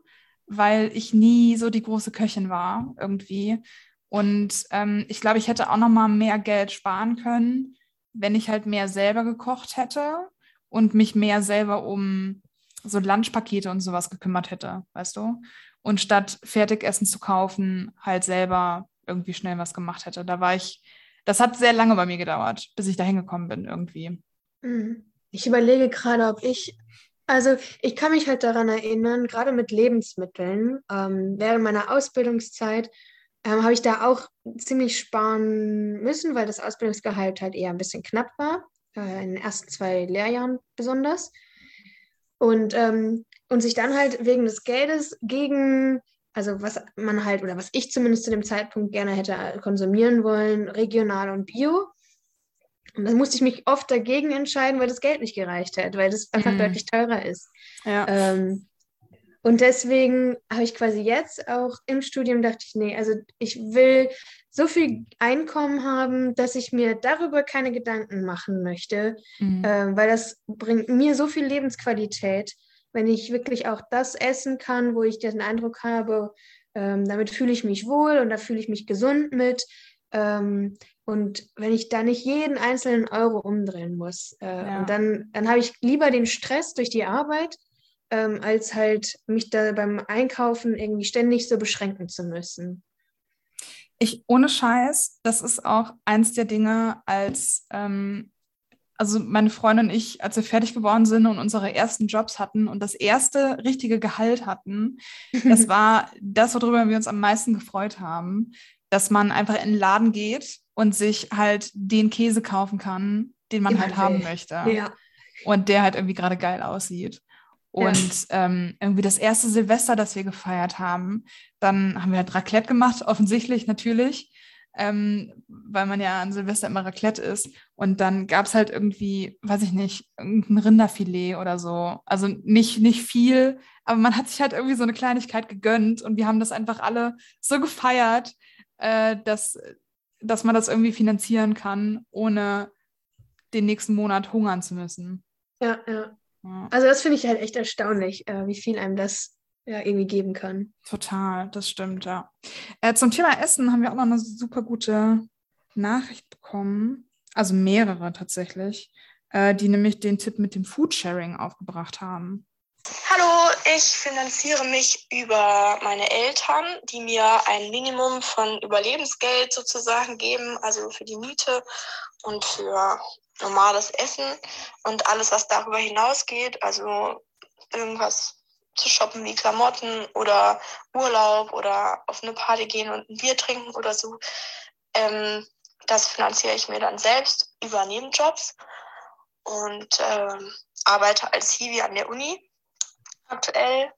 weil ich nie so die große Köchin war irgendwie. Und ähm, ich glaube, ich hätte auch noch mal mehr Geld sparen können, wenn ich halt mehr selber gekocht hätte und mich mehr selber um so Lunchpakete und sowas gekümmert hätte, weißt du? Und statt Fertigessen zu kaufen, halt selber irgendwie schnell was gemacht hätte. Da war ich, das hat sehr lange bei mir gedauert, bis ich da hingekommen bin irgendwie. Mhm. Ich überlege gerade, ob ich also ich kann mich halt daran erinnern, gerade mit Lebensmitteln, ähm, während meiner Ausbildungszeit ähm, habe ich da auch ziemlich sparen müssen, weil das Ausbildungsgehalt halt eher ein bisschen knapp war, äh, in den ersten zwei Lehrjahren besonders. Und, ähm, und sich dann halt wegen des Geldes gegen, also was man halt, oder was ich zumindest zu dem Zeitpunkt gerne hätte konsumieren wollen, regional und bio, und dann musste ich mich oft dagegen entscheiden, weil das Geld nicht gereicht hat, weil das einfach mhm. deutlich teurer ist. Ja. Ähm, und deswegen habe ich quasi jetzt auch im Studium dachte ich, nee, also ich will so viel Einkommen haben, dass ich mir darüber keine Gedanken machen möchte, mhm. äh, weil das bringt mir so viel Lebensqualität, wenn ich wirklich auch das essen kann, wo ich den Eindruck habe, Ähm, damit fühle ich mich wohl und da fühle ich mich gesund mit. Ähm, und wenn ich da nicht jeden einzelnen Euro umdrehen muss, äh, ja. und dann, dann habe ich lieber den Stress durch die Arbeit, ähm, als halt mich da beim Einkaufen irgendwie ständig so beschränken zu müssen. Ich, ohne Scheiß, das ist auch eins der Dinge, als ähm, also meine Freundin und ich, als wir fertig geworden sind und unsere ersten Jobs hatten und das erste richtige Gehalt hatten, das war das, worüber wir uns am meisten gefreut haben, dass man einfach in den Laden geht und sich halt den Käse kaufen kann, den man Immer halt haben möchte. Ja. Und der halt irgendwie gerade geil aussieht. Und ja. ähm, irgendwie das erste Silvester, das wir gefeiert haben, dann haben wir halt Raclette gemacht, offensichtlich natürlich ähm, weil man ja an Silvester immer Raclette isst. Und dann gab es halt irgendwie, weiß ich nicht, irgendein Rinderfilet oder so. Also nicht, nicht viel, aber man hat sich halt irgendwie so eine Kleinigkeit gegönnt und wir haben das einfach alle so gefeiert, äh, dass, dass man das irgendwie finanzieren kann, ohne den nächsten Monat hungern zu müssen. Ja, ja. ja. Also das finde ich halt echt erstaunlich, äh, wie viel einem das ja, irgendwie geben kann. Total, das stimmt, ja. Äh, zum Thema Essen haben wir auch noch eine super gute Nachricht bekommen. Also mehrere tatsächlich, äh, die nämlich den Tipp mit dem Foodsharing aufgebracht haben. Hallo, ich finanziere mich über meine Eltern, die mir ein Minimum von Überlebensgeld sozusagen geben, also für die Miete und für normales Essen und alles, was darüber hinausgeht, also irgendwas zu shoppen wie Klamotten oder Urlaub oder auf eine Party gehen und ein Bier trinken oder so. Ähm, das finanziere ich mir dann selbst über Nebenjobs und ähm, arbeite als Hiwi an der Uni aktuell,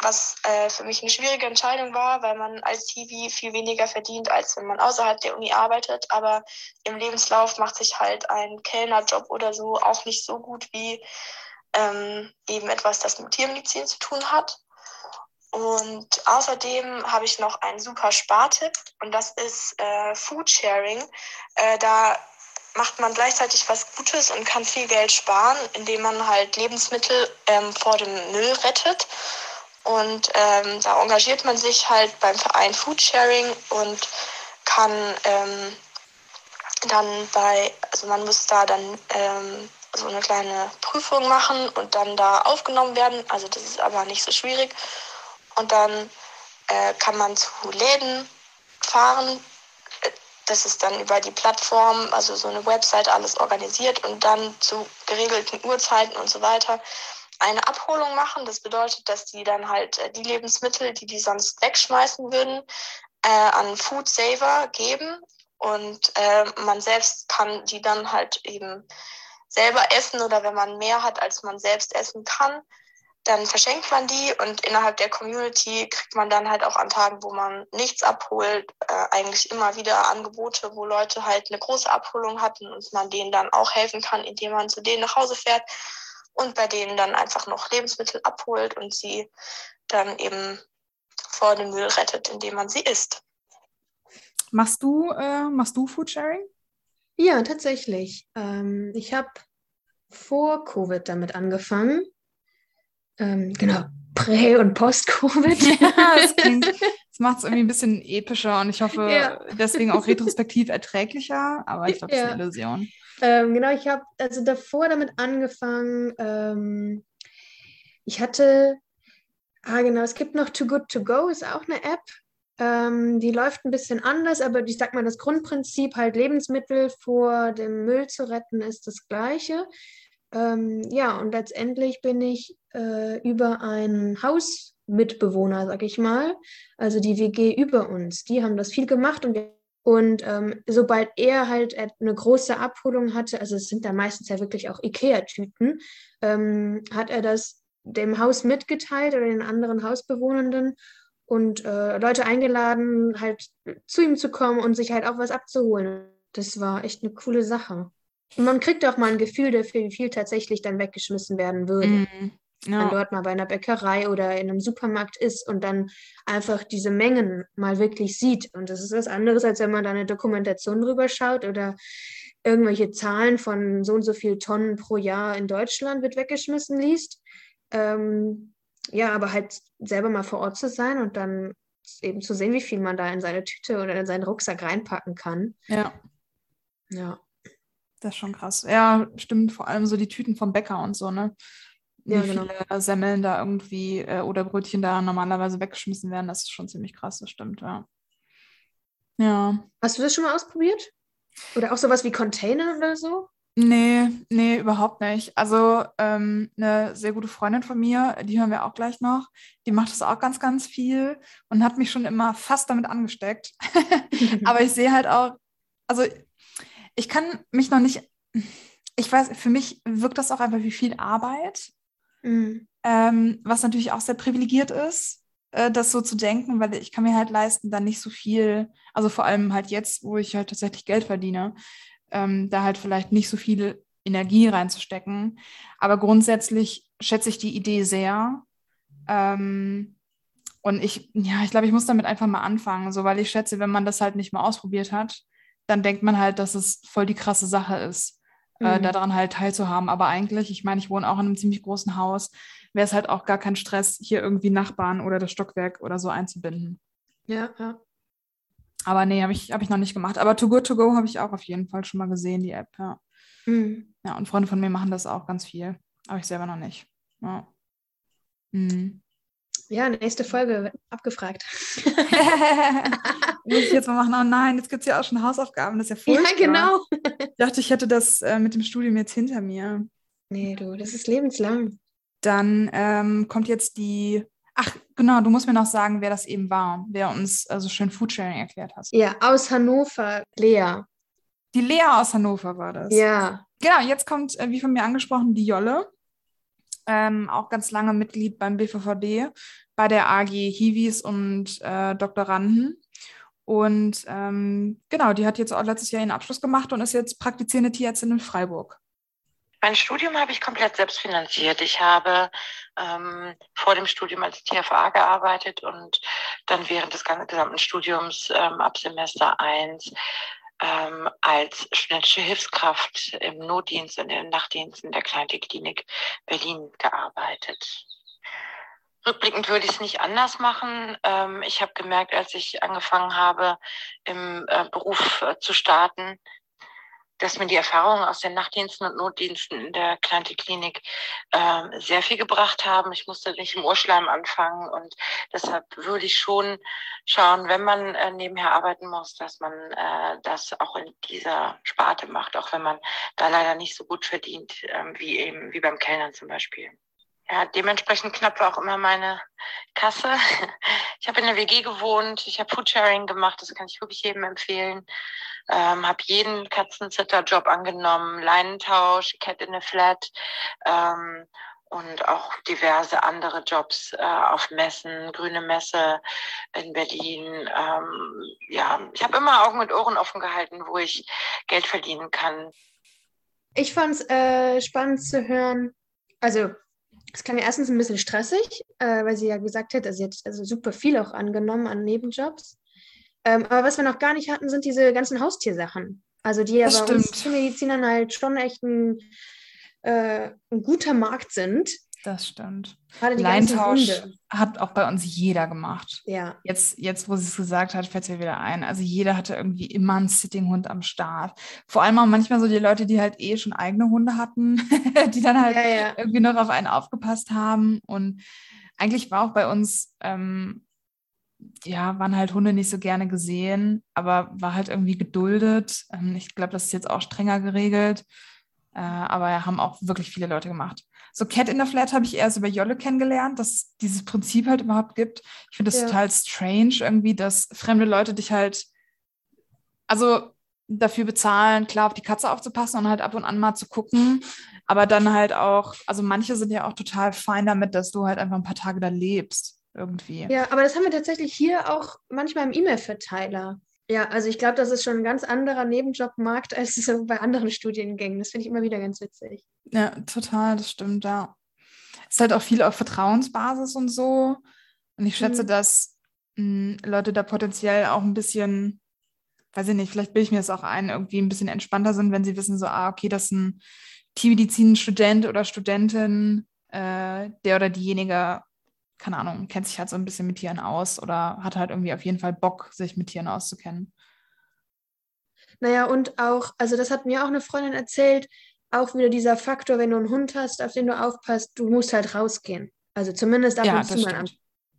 was äh, für mich eine schwierige Entscheidung war, weil man als Hiwi viel weniger verdient, als wenn man außerhalb der Uni arbeitet. Aber im Lebenslauf macht sich halt ein Kellnerjob oder so auch nicht so gut wie ähm, eben etwas, das mit Tiermedizin zu tun hat. Und außerdem habe ich noch einen super Spartipp und das ist äh, Foodsharing. Äh, da macht man gleichzeitig was Gutes und kann viel Geld sparen, indem man halt Lebensmittel ähm, vor dem Müll rettet. Und ähm, da engagiert man sich halt beim Verein Foodsharing und kann ähm, dann bei, also man muss da dann ähm, so eine kleine Prüfung machen und dann da aufgenommen werden. Also das ist aber nicht so schwierig. Und dann äh, kann man zu Läden fahren. Das ist dann über die Plattform, also so eine Website, alles organisiert und dann zu geregelten Uhrzeiten und so weiter eine Abholung machen. Das bedeutet, dass die dann halt äh, die Lebensmittel, die die sonst wegschmeißen würden, äh, an Food Saver geben und äh, man selbst kann die dann halt eben selber essen oder wenn man mehr hat, als man selbst essen kann, dann verschenkt man die und innerhalb der Community kriegt man dann halt auch an Tagen, wo man nichts abholt, äh, eigentlich immer wieder Angebote, wo Leute halt eine große Abholung hatten und man denen dann auch helfen kann, indem man zu denen nach Hause fährt und bei denen dann einfach noch Lebensmittel abholt und sie dann eben vor dem Müll rettet, indem man sie isst. Machst du, äh, machst du Foodsharing? Ja, tatsächlich. Ähm, ich habe vor Covid damit angefangen. Ähm, genau, Prä- und Post-Covid. Ja, das, das macht es irgendwie ein bisschen epischer und ich hoffe ja. deswegen auch retrospektiv erträglicher, aber ich glaube, das ja. ist eine Illusion. Ähm, genau, ich habe also davor damit angefangen. Ähm, ich hatte, ah genau, es gibt noch Too Good To Go, ist auch eine App. Ähm, die läuft ein bisschen anders, aber ich sag mal, das Grundprinzip, halt Lebensmittel vor dem Müll zu retten, ist das gleiche. Ähm, ja, und letztendlich bin ich äh, über einen Hausmitbewohner, sag ich mal, also die WG über uns, die haben das viel gemacht und und ähm, sobald er halt eine große Abholung hatte, also es sind da meistens ja wirklich auch IKEA-Tüten, ähm, hat er das dem Haus mitgeteilt oder den anderen Hausbewohnenden und äh, Leute eingeladen, halt zu ihm zu kommen und sich halt auch was abzuholen. Das war echt eine coole Sache. Man kriegt auch mal ein Gefühl dafür, wie viel tatsächlich dann weggeschmissen werden würde. Mm, ja. Wenn dort mal bei einer Bäckerei oder in einem Supermarkt ist und dann einfach diese Mengen mal wirklich sieht. Und das ist was anderes, als wenn man da eine Dokumentation drüber schaut oder irgendwelche Zahlen von so und so viel Tonnen pro Jahr in Deutschland wird weggeschmissen liest. Ähm, ja, aber halt selber mal vor Ort zu sein und dann eben zu sehen, wie viel man da in seine Tüte oder in seinen Rucksack reinpacken kann. Ja, Ja. Das ist schon krass. Ja, stimmt, vor allem so die Tüten vom Bäcker und so, ne? Wie Ja, genau. viele Semmeln da irgendwie äh, oder Brötchen da normalerweise weggeschmissen werden, das ist schon ziemlich krass, das stimmt, ja. Ja. Hast du das schon mal ausprobiert? Oder auch sowas wie Container oder so? Nee, nee, überhaupt nicht. Also ähm, eine sehr gute Freundin von mir, die hören wir auch gleich noch, die macht das auch ganz, ganz viel und hat mich schon immer fast damit angesteckt. Aber ich sehe halt auch, also ich kann mich noch nicht, ich weiß, für mich wirkt das auch einfach wie viel Arbeit, Mhm. ähm, was natürlich auch sehr privilegiert ist, äh, das so zu denken, weil ich kann mir halt leisten, dann nicht so viel, also vor allem halt jetzt, wo ich halt tatsächlich Geld verdiene, ähm, da halt vielleicht nicht so viel Energie reinzustecken. Aber grundsätzlich schätze ich die Idee sehr. Ähm, und ich, ja, ich glaube, ich muss damit einfach mal anfangen, so weil ich schätze, wenn man das halt nicht mal ausprobiert hat, dann denkt man halt, dass es voll die krasse Sache ist, äh, Mhm. daran halt teilzuhaben. Aber eigentlich, ich meine, ich wohne auch in einem ziemlich großen Haus, wäre es halt auch gar kein Stress, hier irgendwie Nachbarn oder das Stockwerk oder so einzubinden. Ja, ja. Aber nee, habe ich, hab ich noch nicht gemacht. Aber Too Good To Go habe ich auch auf jeden Fall schon mal gesehen, die App, ja. Mhm. Ja, und Freunde von mir machen das auch ganz viel. Aber ich selber noch nicht. Ja. Mhm. Ja, nächste Folge wird abgefragt. Muss ich jetzt mal machen? Oh nein, jetzt gibt es ja auch schon Hausaufgaben. Das ist ja Ja, furchtbar. genau. Ich dachte, ich hätte das äh, mit dem Studium jetzt hinter mir. Nee, du, das ist lebenslang. Dann ähm, kommt jetzt die. Ach, genau, du musst mir noch sagen, wer das eben war, wer uns so schön Foodsharing erklärt hat. Ja, aus Hannover, Lea. Die Lea aus Hannover war das. Ja. Genau, jetzt kommt, äh, wie von mir angesprochen, die Jolle. Ähm, auch ganz lange Mitglied beim BVVD, bei der AG Hiwis und äh, Doktoranden. Und ähm, genau, die hat jetzt auch letztes Jahr ihren Abschluss gemacht und ist jetzt praktizierende Tierärztin in Freiburg. Mein Studium habe ich komplett selbst finanziert. Ich habe ähm, vor dem Studium als TFA gearbeitet und dann während des gesamten Studiums ähm, ab Semester 1 ähm, als studentische Hilfskraft im Notdienst und im Nachtdienst in der Kleintierklinik Berlin gearbeitet. Rückblickend würde ich es nicht anders machen. Ähm, ich habe gemerkt, als ich angefangen habe, im äh, Beruf äh, zu starten, dass mir die Erfahrungen aus den Nachtdiensten und Notdiensten in der Kleintierklinik ähm, sehr viel gebracht haben. Ich musste nicht im Urschleim anfangen und deshalb würde ich schon schauen, wenn man äh, nebenher arbeiten muss, dass man äh, das auch in dieser Sparte macht, auch wenn man da leider nicht so gut verdient ähm, wie eben wie beim Kellnern zum Beispiel. Ja, dementsprechend knapp war auch immer meine Kasse. Ich habe in der WG gewohnt, ich habe Foodsharing gemacht, das kann ich wirklich jedem empfehlen. Ähm, habe jeden Katzenzitter-Job angenommen, Leinentausch, Cat in a Flat ähm, und auch diverse andere Jobs äh, auf Messen, Grüne Messe in Berlin. Ähm, ja, ich habe immer Augen und Ohren offen gehalten, wo ich Geld verdienen kann. Ich fand es äh, spannend zu hören. Also, es klang ja erstens ein bisschen stressig, äh, weil sie ja gesagt hat, sie hat also super viel auch angenommen an Nebenjobs. Ähm, aber was wir noch gar nicht hatten, sind diese ganzen Haustiersachen. Also, die ja Das bei uns stimmt. Tiermedizinern halt schon echt ein, äh, ein guter Markt sind. Das stimmt. Leintausch hat auch bei uns jeder gemacht. Ja. Jetzt, jetzt, wo sie es gesagt hat, fällt es mir wieder ein. Also jeder hatte irgendwie immer einen Sittinghund am Start. Vor allem auch manchmal so die Leute, die halt eh schon eigene Hunde hatten, die dann halt Ja, ja. irgendwie noch auf einen aufgepasst haben. Und eigentlich war auch bei uns, ähm, ja, waren halt Hunde nicht so gerne gesehen, aber war halt irgendwie geduldet. Ähm, ich glaube, das ist jetzt auch strenger geregelt. Äh, aber haben auch wirklich viele Leute gemacht. So Cat in the Flat habe ich erst über Jolle kennengelernt, dass es dieses Prinzip halt überhaupt gibt. Ich finde das Ja. total strange irgendwie, dass fremde Leute dich halt, also dafür bezahlen, klar auf die Katze aufzupassen und halt ab und an mal zu gucken, aber dann halt auch, also manche sind ja auch total fein damit, dass du halt einfach ein paar Tage da lebst irgendwie. Ja, aber das haben wir tatsächlich hier auch manchmal im E-Mail-Verteiler. Ja, also ich glaube, das ist schon ein ganz anderer Nebenjobmarkt als so bei anderen Studiengängen. Das finde ich immer wieder ganz witzig. Ja, total, das stimmt, ja. Es ist halt auch viel auf Vertrauensbasis und so. Und ich schätze, Mhm. dass mh, Leute da potenziell auch ein bisschen, weiß ich nicht, vielleicht bilde ich mir das auch ein, irgendwie ein bisschen entspannter sind, wenn sie wissen, so, ah, okay, das ist ein Tiermedizin-Student oder Studentin, äh, der oder diejenige keine Ahnung, kennt sich halt so ein bisschen mit Tieren aus oder hat halt irgendwie auf jeden Fall Bock, sich mit Tieren auszukennen. Naja, und auch, also das hat mir auch eine Freundin erzählt, auch wieder dieser Faktor, wenn du einen Hund hast, auf den du aufpasst, du musst halt rausgehen. Also zumindest ab Ja, und zu mal am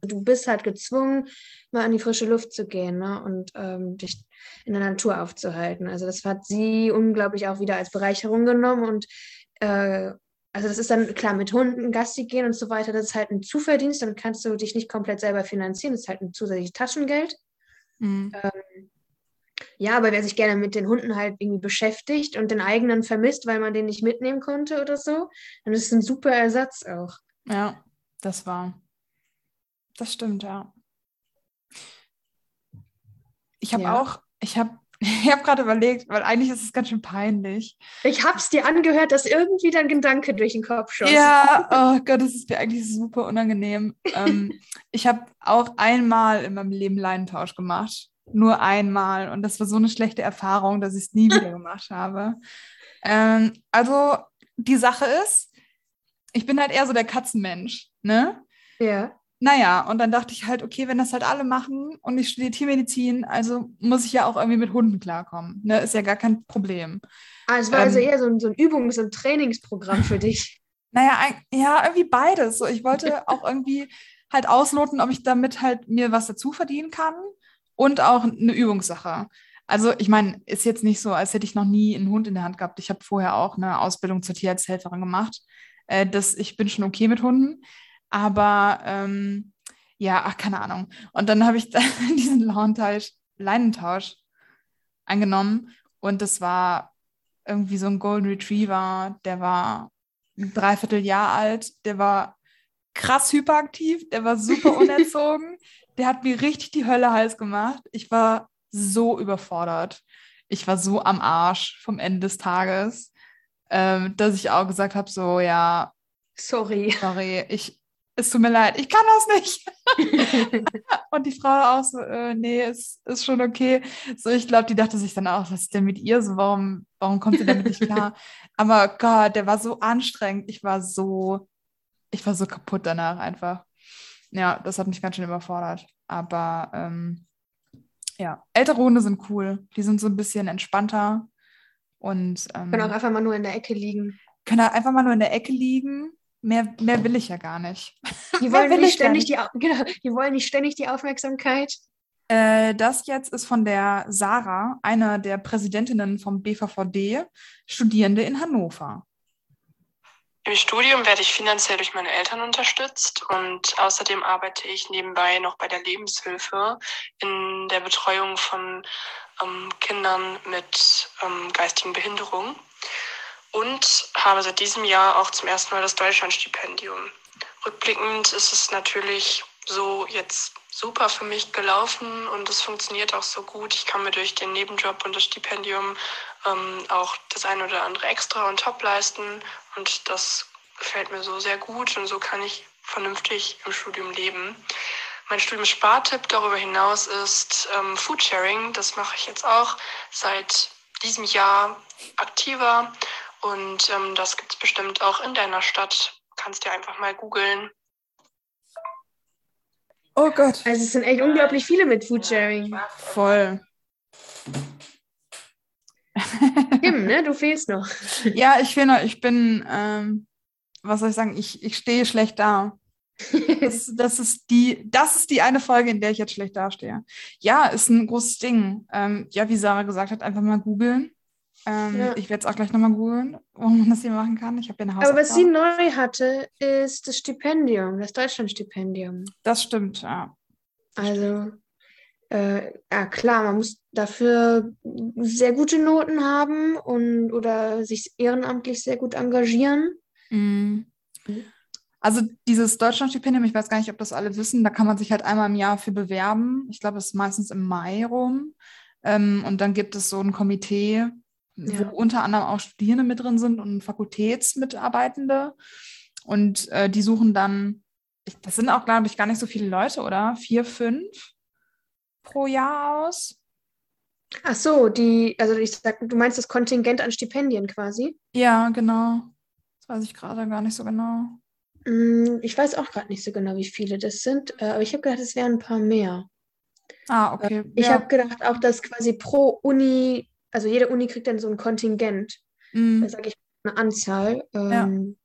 du bist halt gezwungen, mal an die frische Luft zu gehen ne? und ähm, dich in der Natur aufzuhalten. Also das hat sie unglaublich auch wieder als Bereicherung genommen und äh, also das ist dann klar mit Hunden Gassi gehen und so weiter, das ist halt ein Zuverdienst, dann kannst du dich nicht komplett selber finanzieren, das ist halt ein zusätzliches Taschengeld. Mhm. Ja, aber wer sich gerne mit den Hunden halt irgendwie beschäftigt und den eigenen vermisst, weil man den nicht mitnehmen konnte oder so, dann ist es ein super Ersatz auch. Ja, das war. Das stimmt, ja. Ich habe Ja. auch, ich habe ich hab gerade überlegt, weil eigentlich ist es ganz schön peinlich. Ich hab's dir angehört, dass irgendwie dein Gedanke durch den Kopf schoss. Ja, oh Gott, das ist mir eigentlich super unangenehm. ähm, ich habe auch einmal in meinem Leben Leinentausch gemacht. Nur einmal. Und das war so eine schlechte Erfahrung, dass ich es nie wieder gemacht habe. Ähm, also, die Sache ist, ich bin halt eher so der Katzenmensch, ne? Ja. Naja, und dann dachte ich halt, okay, wenn das halt alle machen und ich studiere Tiermedizin, also muss ich ja auch irgendwie mit Hunden klarkommen. Ne? Ist ja gar kein Problem. Ah, es war also Ähm. eher so ein, so ein Übungs- und Trainingsprogramm für dich. Naja, ein, ja, irgendwie beides. So, ich wollte auch irgendwie halt ausloten, ob ich damit halt mir was dazu verdienen kann und auch eine Übungssache. Also ich meine, ist jetzt nicht so, als hätte ich noch nie einen Hund in der Hand gehabt. Ich habe vorher auch eine Ausbildung zur Tierarzthelferin gemacht. Äh, das, ich bin schon okay mit Hunden. Aber ähm, ja, ach, keine Ahnung. Und dann habe ich dann diesen Leinentausch, Leinentausch angenommen und das war irgendwie so ein Golden Retriever, der war ein Dreivierteljahr alt, der war krass hyperaktiv, der war super unerzogen, der hat mir richtig die Hölle heiß gemacht. Ich war so überfordert. Ich war so am Arsch vom Ende des Tages, ähm, dass ich auch gesagt habe, so, ja, Sorry. sorry, ich, es tut mir leid, ich kann das nicht. Und die Frau auch so, äh, nee, ist, ist schon okay. So, ich glaube, die dachte sich dann auch, was ist denn mit ihr so? Warum, warum kommt sie damit nicht klar? Aber Gott, der war so anstrengend. Ich war so, ich war so kaputt danach einfach. Ja, das hat mich ganz schön überfordert. Aber ähm, ja, ältere Hunde sind cool. Die sind so ein bisschen entspannter und ähm, Können auch einfach mal nur in der Ecke liegen. können halt einfach mal nur in der Ecke liegen. Mehr, mehr will ich ja gar nicht. Die wollen, will nicht ständig die, Au- genau, die wollen nicht ständig die Aufmerksamkeit. Äh, das jetzt ist von der Sarah, einer der Präsidentinnen vom BVVD, Studierende in Hannover. Im Studium werde ich finanziell durch meine Eltern unterstützt und außerdem arbeite ich nebenbei noch bei der Lebenshilfe in der Betreuung von ähm, Kindern mit ähm, geistigen Behinderungen und habe seit diesem Jahr auch zum ersten Mal das Deutschlandstipendium. Rückblickend ist es natürlich so jetzt super für mich gelaufen und es funktioniert auch so gut. Ich kann mir durch den Nebenjob und das Stipendium ähm, auch das eine oder andere extra und top leisten und das gefällt mir so sehr gut und so kann ich vernünftig im Studium leben. Mein Studium-Spartipp darüber hinaus ist ähm, Foodsharing. Das mache ich jetzt auch seit diesem Jahr aktiver und ähm, das gibt es bestimmt auch in deiner Stadt. Kannst dir einfach mal googeln. Oh Gott. Also es sind echt unglaublich viele mit Foodsharing. Voll. Tim, ne? Du fehlst noch. ja, ich finde, ich bin, ähm, was soll ich sagen, ich, ich stehe schlecht da. Das, das, ist die, das ist die eine Folge, in der ich jetzt schlecht dastehe. Ja, ist ein großes Ding. Ähm, ja, wie Sarah gesagt hat, einfach mal googeln. Ähm, Ja. Ich werde es auch gleich nochmal googeln, wo man das hier machen kann. Ich habe eine Aber was sie Hausaufgabe. neu hatte, ist das Stipendium, das Deutschlandstipendium. Das stimmt, ja. Also, äh, ja klar, man muss dafür sehr gute Noten haben und oder sich ehrenamtlich sehr gut engagieren. Mhm. Also dieses Deutschlandstipendium, ich weiß gar nicht, ob das alle wissen, da kann man sich halt einmal im Jahr für bewerben. Ich glaube, es ist meistens im Mai rum. Ähm, und dann gibt es so ein Komitee, wo Ja. unter anderem auch Studierende mit drin sind und Fakultätsmitarbeitende. Und äh, die suchen dann, ich, das sind auch, glaube ich, gar nicht so viele Leute, oder? Vier, fünf pro Jahr aus. Ach so, die, also ich sag, du meinst das Kontingent an Stipendien quasi? Ja, genau. Das weiß ich gerade gar nicht so genau. Mm, Ich weiß auch gerade nicht so genau, wie viele das sind, äh, aber ich habe gedacht, es wären ein paar mehr. Ah, okay. Ich ja. habe gedacht auch, dass quasi pro Uni, also jede Uni kriegt dann so ein Kontingent, da sage ich eine Anzahl. Ja. Ähm,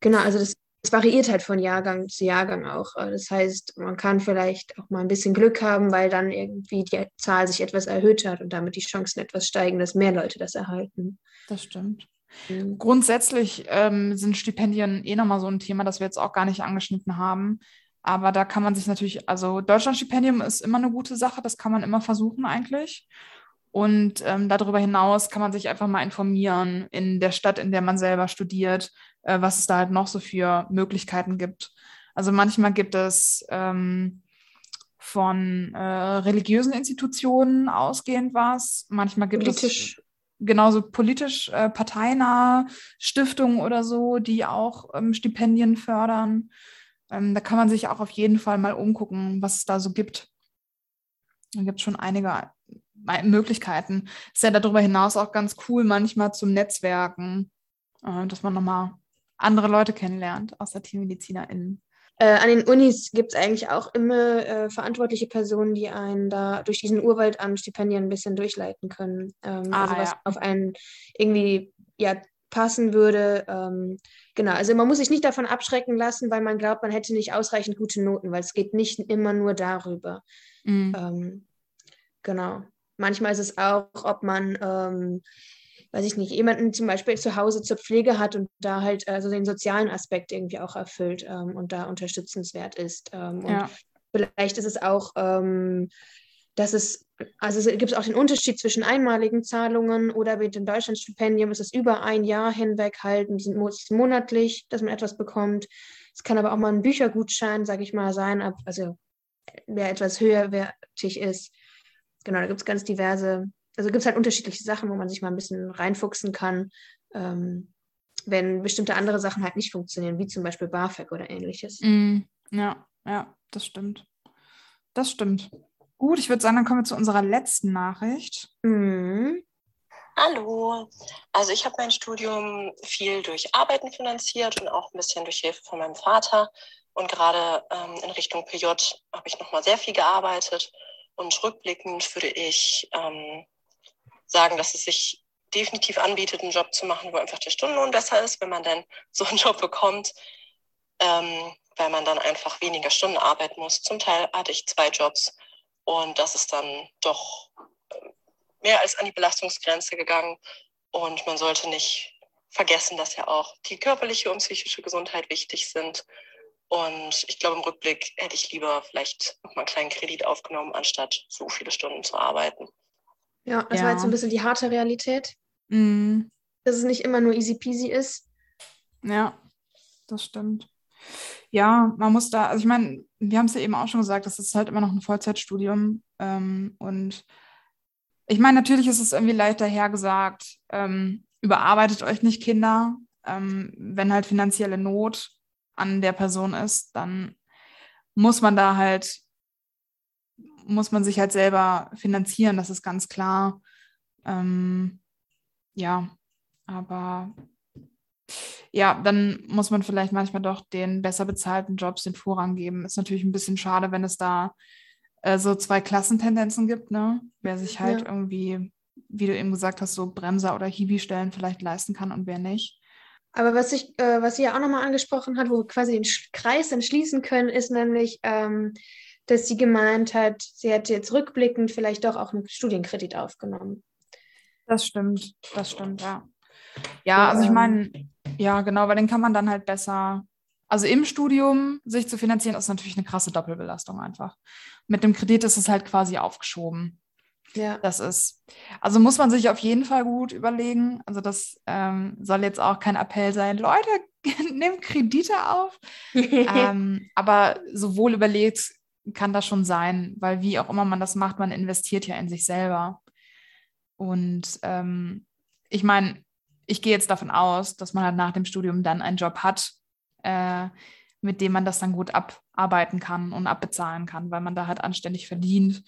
Genau, also das, das variiert halt von Jahrgang zu Jahrgang auch. Äh, Das heißt, man kann vielleicht auch mal ein bisschen Glück haben, weil dann irgendwie die Zahl sich etwas erhöht hat und damit die Chancen etwas steigen, dass mehr Leute das erhalten. das stimmt. Mhm. Grundsätzlich ähm, sind Stipendien eh nochmal so ein Thema, das wir jetzt auch gar nicht angeschnitten haben. Aber da kann man sich natürlich, also Deutschlandstipendium ist immer eine gute Sache, das kann man immer versuchen eigentlich. Und ähm, darüber hinaus kann man sich einfach mal informieren in der Stadt, in der man selber studiert, äh, was es da halt noch so für Möglichkeiten gibt. Also manchmal gibt es ähm, von äh, religiösen Institutionen ausgehend was, manchmal gibt es Politisch. genauso politisch äh, parteinahe Stiftungen oder so, die auch ähm, Stipendien fördern. Ähm, da kann man sich auch auf jeden Fall mal umgucken, was es da so gibt. Da gibt es schon einige Möglichkeiten. Ist ja darüber hinaus auch ganz cool, manchmal zum Netzwerken, äh, dass man nochmal andere Leute kennenlernt, außer TeammedizinerInnen. Äh, an den Unis gibt es eigentlich auch immer äh, verantwortliche Personen, die einen da durch diesen Urwald an Stipendien ein bisschen durchleiten können. Ähm, Ah, also was ja. auf einen irgendwie ja, passen würde. Ähm, genau, also man muss sich nicht davon abschrecken lassen, weil man glaubt, man hätte nicht ausreichend gute Noten, weil es geht nicht immer nur darüber. Mhm. Ähm, genau. Manchmal ist es auch, ob man, ähm, weiß ich nicht, jemanden zum Beispiel zu Hause zur Pflege hat und da halt also den sozialen Aspekt irgendwie auch erfüllt ähm, und da unterstützenswert ist. Ähm, und Ja. vielleicht ist es auch, ähm, dass es, also es gibt auch den Unterschied zwischen einmaligen Zahlungen oder mit dem Deutschlandstipendium ist es über ein Jahr hinweg halt, monatlich, dass man etwas bekommt. Es kann aber auch mal ein Büchergutschein, sage ich mal, sein, also der etwas höherwertig ist. Genau, da gibt es ganz diverse, also gibt es halt unterschiedliche Sachen, wo man sich mal ein bisschen reinfuchsen kann, ähm, wenn bestimmte andere Sachen halt nicht funktionieren, wie zum Beispiel BAföG oder ähnliches. Mhm. Ja, ja, das stimmt. Das stimmt. Gut, ich würde sagen, dann kommen wir zu unserer letzten Nachricht. Mhm. Hallo. Also ich habe mein Studium viel durch Arbeiten finanziert und auch ein bisschen durch Hilfe von meinem Vater. Und gerade ähm, in Richtung PJ habe ich nochmal sehr viel gearbeitet. Und rückblickend würde ich ähm, sagen, dass es sich definitiv anbietet, einen Job zu machen, wo einfach der Stundenlohn besser ist, wenn man dann so einen Job bekommt, ähm, weil man dann einfach weniger Stunden arbeiten muss. Zum Teil hatte ich zwei Jobs und das ist dann doch ähm, mehr als an die Belastungsgrenze gegangen. Und man sollte nicht vergessen, dass ja auch die körperliche und psychische Gesundheit wichtig sind. Und ich glaube, im Rückblick hätte ich lieber vielleicht nochmal einen kleinen Kredit aufgenommen, anstatt so viele Stunden zu arbeiten. Ja, das Ja. war jetzt so ein bisschen die harte Realität, Mhm. dass es nicht immer nur easy peasy ist. Ja, das stimmt. Ja, man muss da, also ich meine, wir haben es ja eben auch schon gesagt, das ist halt immer noch ein Vollzeitstudium. Ähm, und ich meine, natürlich ist es irgendwie leichter hergesagt, ähm, überarbeitet euch nicht, Kinder. Ähm, wenn halt finanzielle Not an der Person ist, dann muss man da halt, muss man sich halt selber finanzieren, das ist ganz klar. Ähm, ja, aber ja, dann muss man vielleicht manchmal doch den besser bezahlten Jobs den Vorrang geben. Ist natürlich ein bisschen schade, wenn es da äh, so zwei Klassentendenzen gibt, ne? Wer sich halt Ja. irgendwie, wie du eben gesagt hast, so Bremser oder Hiwi-Stellen vielleicht leisten kann und wer nicht. Aber was ich, äh, was sie ja auch nochmal angesprochen hat, wo wir quasi den Kreis dann schließen können, ist nämlich, ähm, dass sie gemeint hat, sie hätte jetzt rückblickend vielleicht doch auch einen Studienkredit aufgenommen. Das stimmt, das stimmt, ja. Ja, also ich meine, ja, genau, weil den kann man dann halt besser, also im Studium sich zu finanzieren, ist natürlich eine krasse Doppelbelastung einfach. Mit dem Kredit ist es halt quasi aufgeschoben. Ja. Das ist, also muss man sich auf jeden Fall gut überlegen. Also das ähm, soll jetzt auch kein Appell sein, Leute, nehmt Kredite auf. ähm, aber so wohl überlegt kann das schon sein, weil wie auch immer man das macht, man investiert ja in sich selber. Und ähm, ich meine, ich gehe jetzt davon aus, dass man halt nach dem Studium dann einen Job hat, äh, mit dem man das dann gut abarbeiten kann und abbezahlen kann, weil man da halt anständig verdient.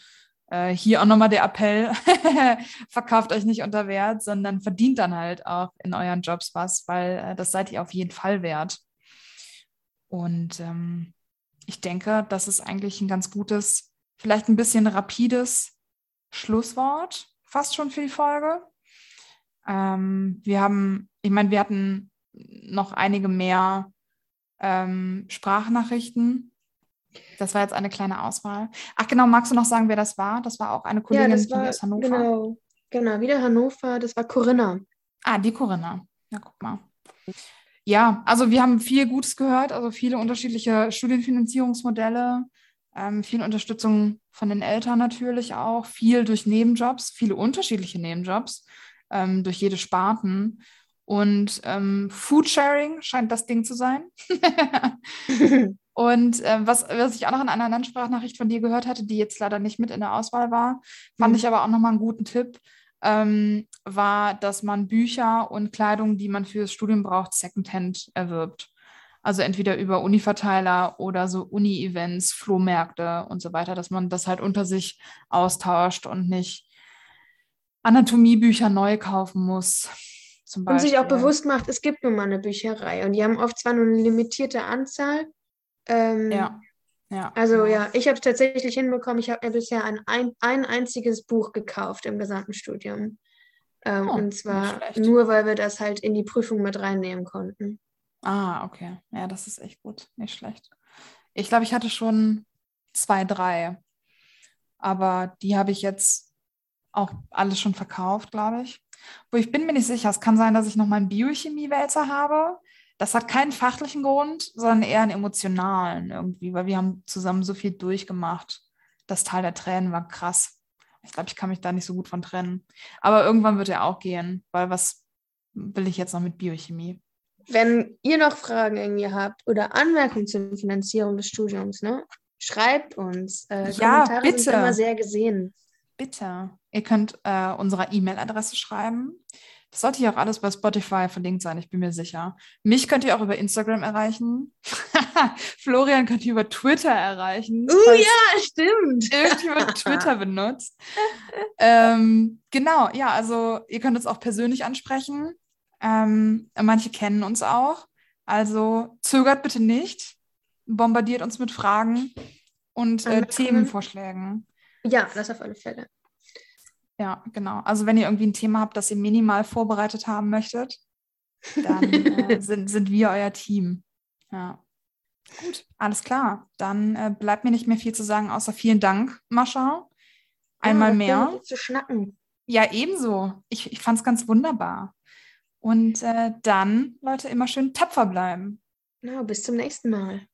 Äh, hier auch nochmal der Appell, verkauft euch nicht unter Wert, sondern verdient dann halt auch in euren Jobs was, weil äh, das seid ihr auf jeden Fall wert. Und ähm, ich denke, das ist eigentlich ein ganz gutes, vielleicht ein bisschen rapides Schlusswort, fast schon für die Folge. Ähm, wir haben, ich meine, wir hatten noch einige mehr ähm, Sprachnachrichten. Das war jetzt eine kleine Auswahl. Ach genau, magst du noch sagen, wer das war? Das war auch eine Kollegin ja, das war, aus Hannover. Genau, genau, wieder Hannover. Das war Corinna. Ah, die Corinna. Ja, guck mal. Ja, also wir haben viel Gutes gehört, also viele unterschiedliche Studienfinanzierungsmodelle, ähm, viel Unterstützung von den Eltern natürlich auch, viel durch Nebenjobs, viele unterschiedliche Nebenjobs ähm, durch jede Sparten. Und ähm, Foodsharing scheint das Ding zu sein. Und äh, was, was ich auch noch in einer anderen Sprachnachricht von dir gehört hatte, die jetzt leider nicht mit in der Auswahl war, fand Mhm. ich aber auch nochmal einen guten Tipp, ähm, war, dass man Bücher und Kleidung, die man fürs Studium braucht, secondhand erwirbt. Also entweder über Uni-Verteiler oder so Uni-Events, Flohmärkte und so weiter, dass man das halt unter sich austauscht und nicht Anatomiebücher neu kaufen muss. Und sich auch bewusst macht, es gibt nun mal eine Bücherei und die haben oft zwar nur eine limitierte Anzahl. Ähm, Ja. Ja. Also genau. ja, ich habe es tatsächlich hinbekommen. Ich habe mir bisher ein, ein, ein einziges Buch gekauft im gesamten Studium. Ähm, Oh, und zwar nur, weil wir das halt in die Prüfung mit reinnehmen konnten. Ah, okay. Ja, das ist echt gut. Nicht schlecht. Ich glaube, ich hatte schon zwei, drei. Aber die habe ich jetzt auch alles schon verkauft, glaube ich. Wo ich bin mir nicht sicher. Es kann sein, dass ich noch meinen Biochemie-Wälzer habe. Das hat keinen fachlichen Grund, sondern eher einen emotionalen irgendwie, weil wir haben zusammen so viel durchgemacht. Das Teil der Tränen war krass. Ich glaube, ich kann mich da nicht so gut von trennen. Aber irgendwann wird er auch gehen, weil was will ich jetzt noch mit Biochemie? Wenn ihr noch Fragen irgendwie habt oder Anmerkungen zur Finanzierung des Studiums, ne, schreibt uns. Äh, Ja, Kommentare bitte. sind immer sehr gesehen. Bitte. Ihr könnt äh, unserer E-Mail-Adresse schreiben. Das sollte hier auch alles bei Spotify verlinkt sein, ich bin mir sicher. Mich könnt ihr auch über Instagram erreichen. Florian könnt ihr über Twitter erreichen. Uh, falls ja, stimmt. irgendjemand Twitter benutzt. ähm, genau, ja, also ihr könnt uns auch persönlich ansprechen. Ähm, manche kennen uns auch. Also zögert bitte nicht. Bombardiert uns mit Fragen und äh. Themenvorschlägen. Ja, das auf alle Fälle. Ja, genau. Also wenn ihr irgendwie ein Thema habt, das ihr minimal vorbereitet haben möchtet, dann äh, sind, sind wir euer Team. Ja. Gut, alles klar. Dann äh, bleibt mir nicht mehr viel zu sagen, außer vielen Dank, Mascha. Einmal ja, mehr. Zu schnacken. Ja, ebenso. Ich, ich fand es ganz wunderbar. Und äh, dann, Leute, immer schön tapfer bleiben. Na, bis zum nächsten Mal.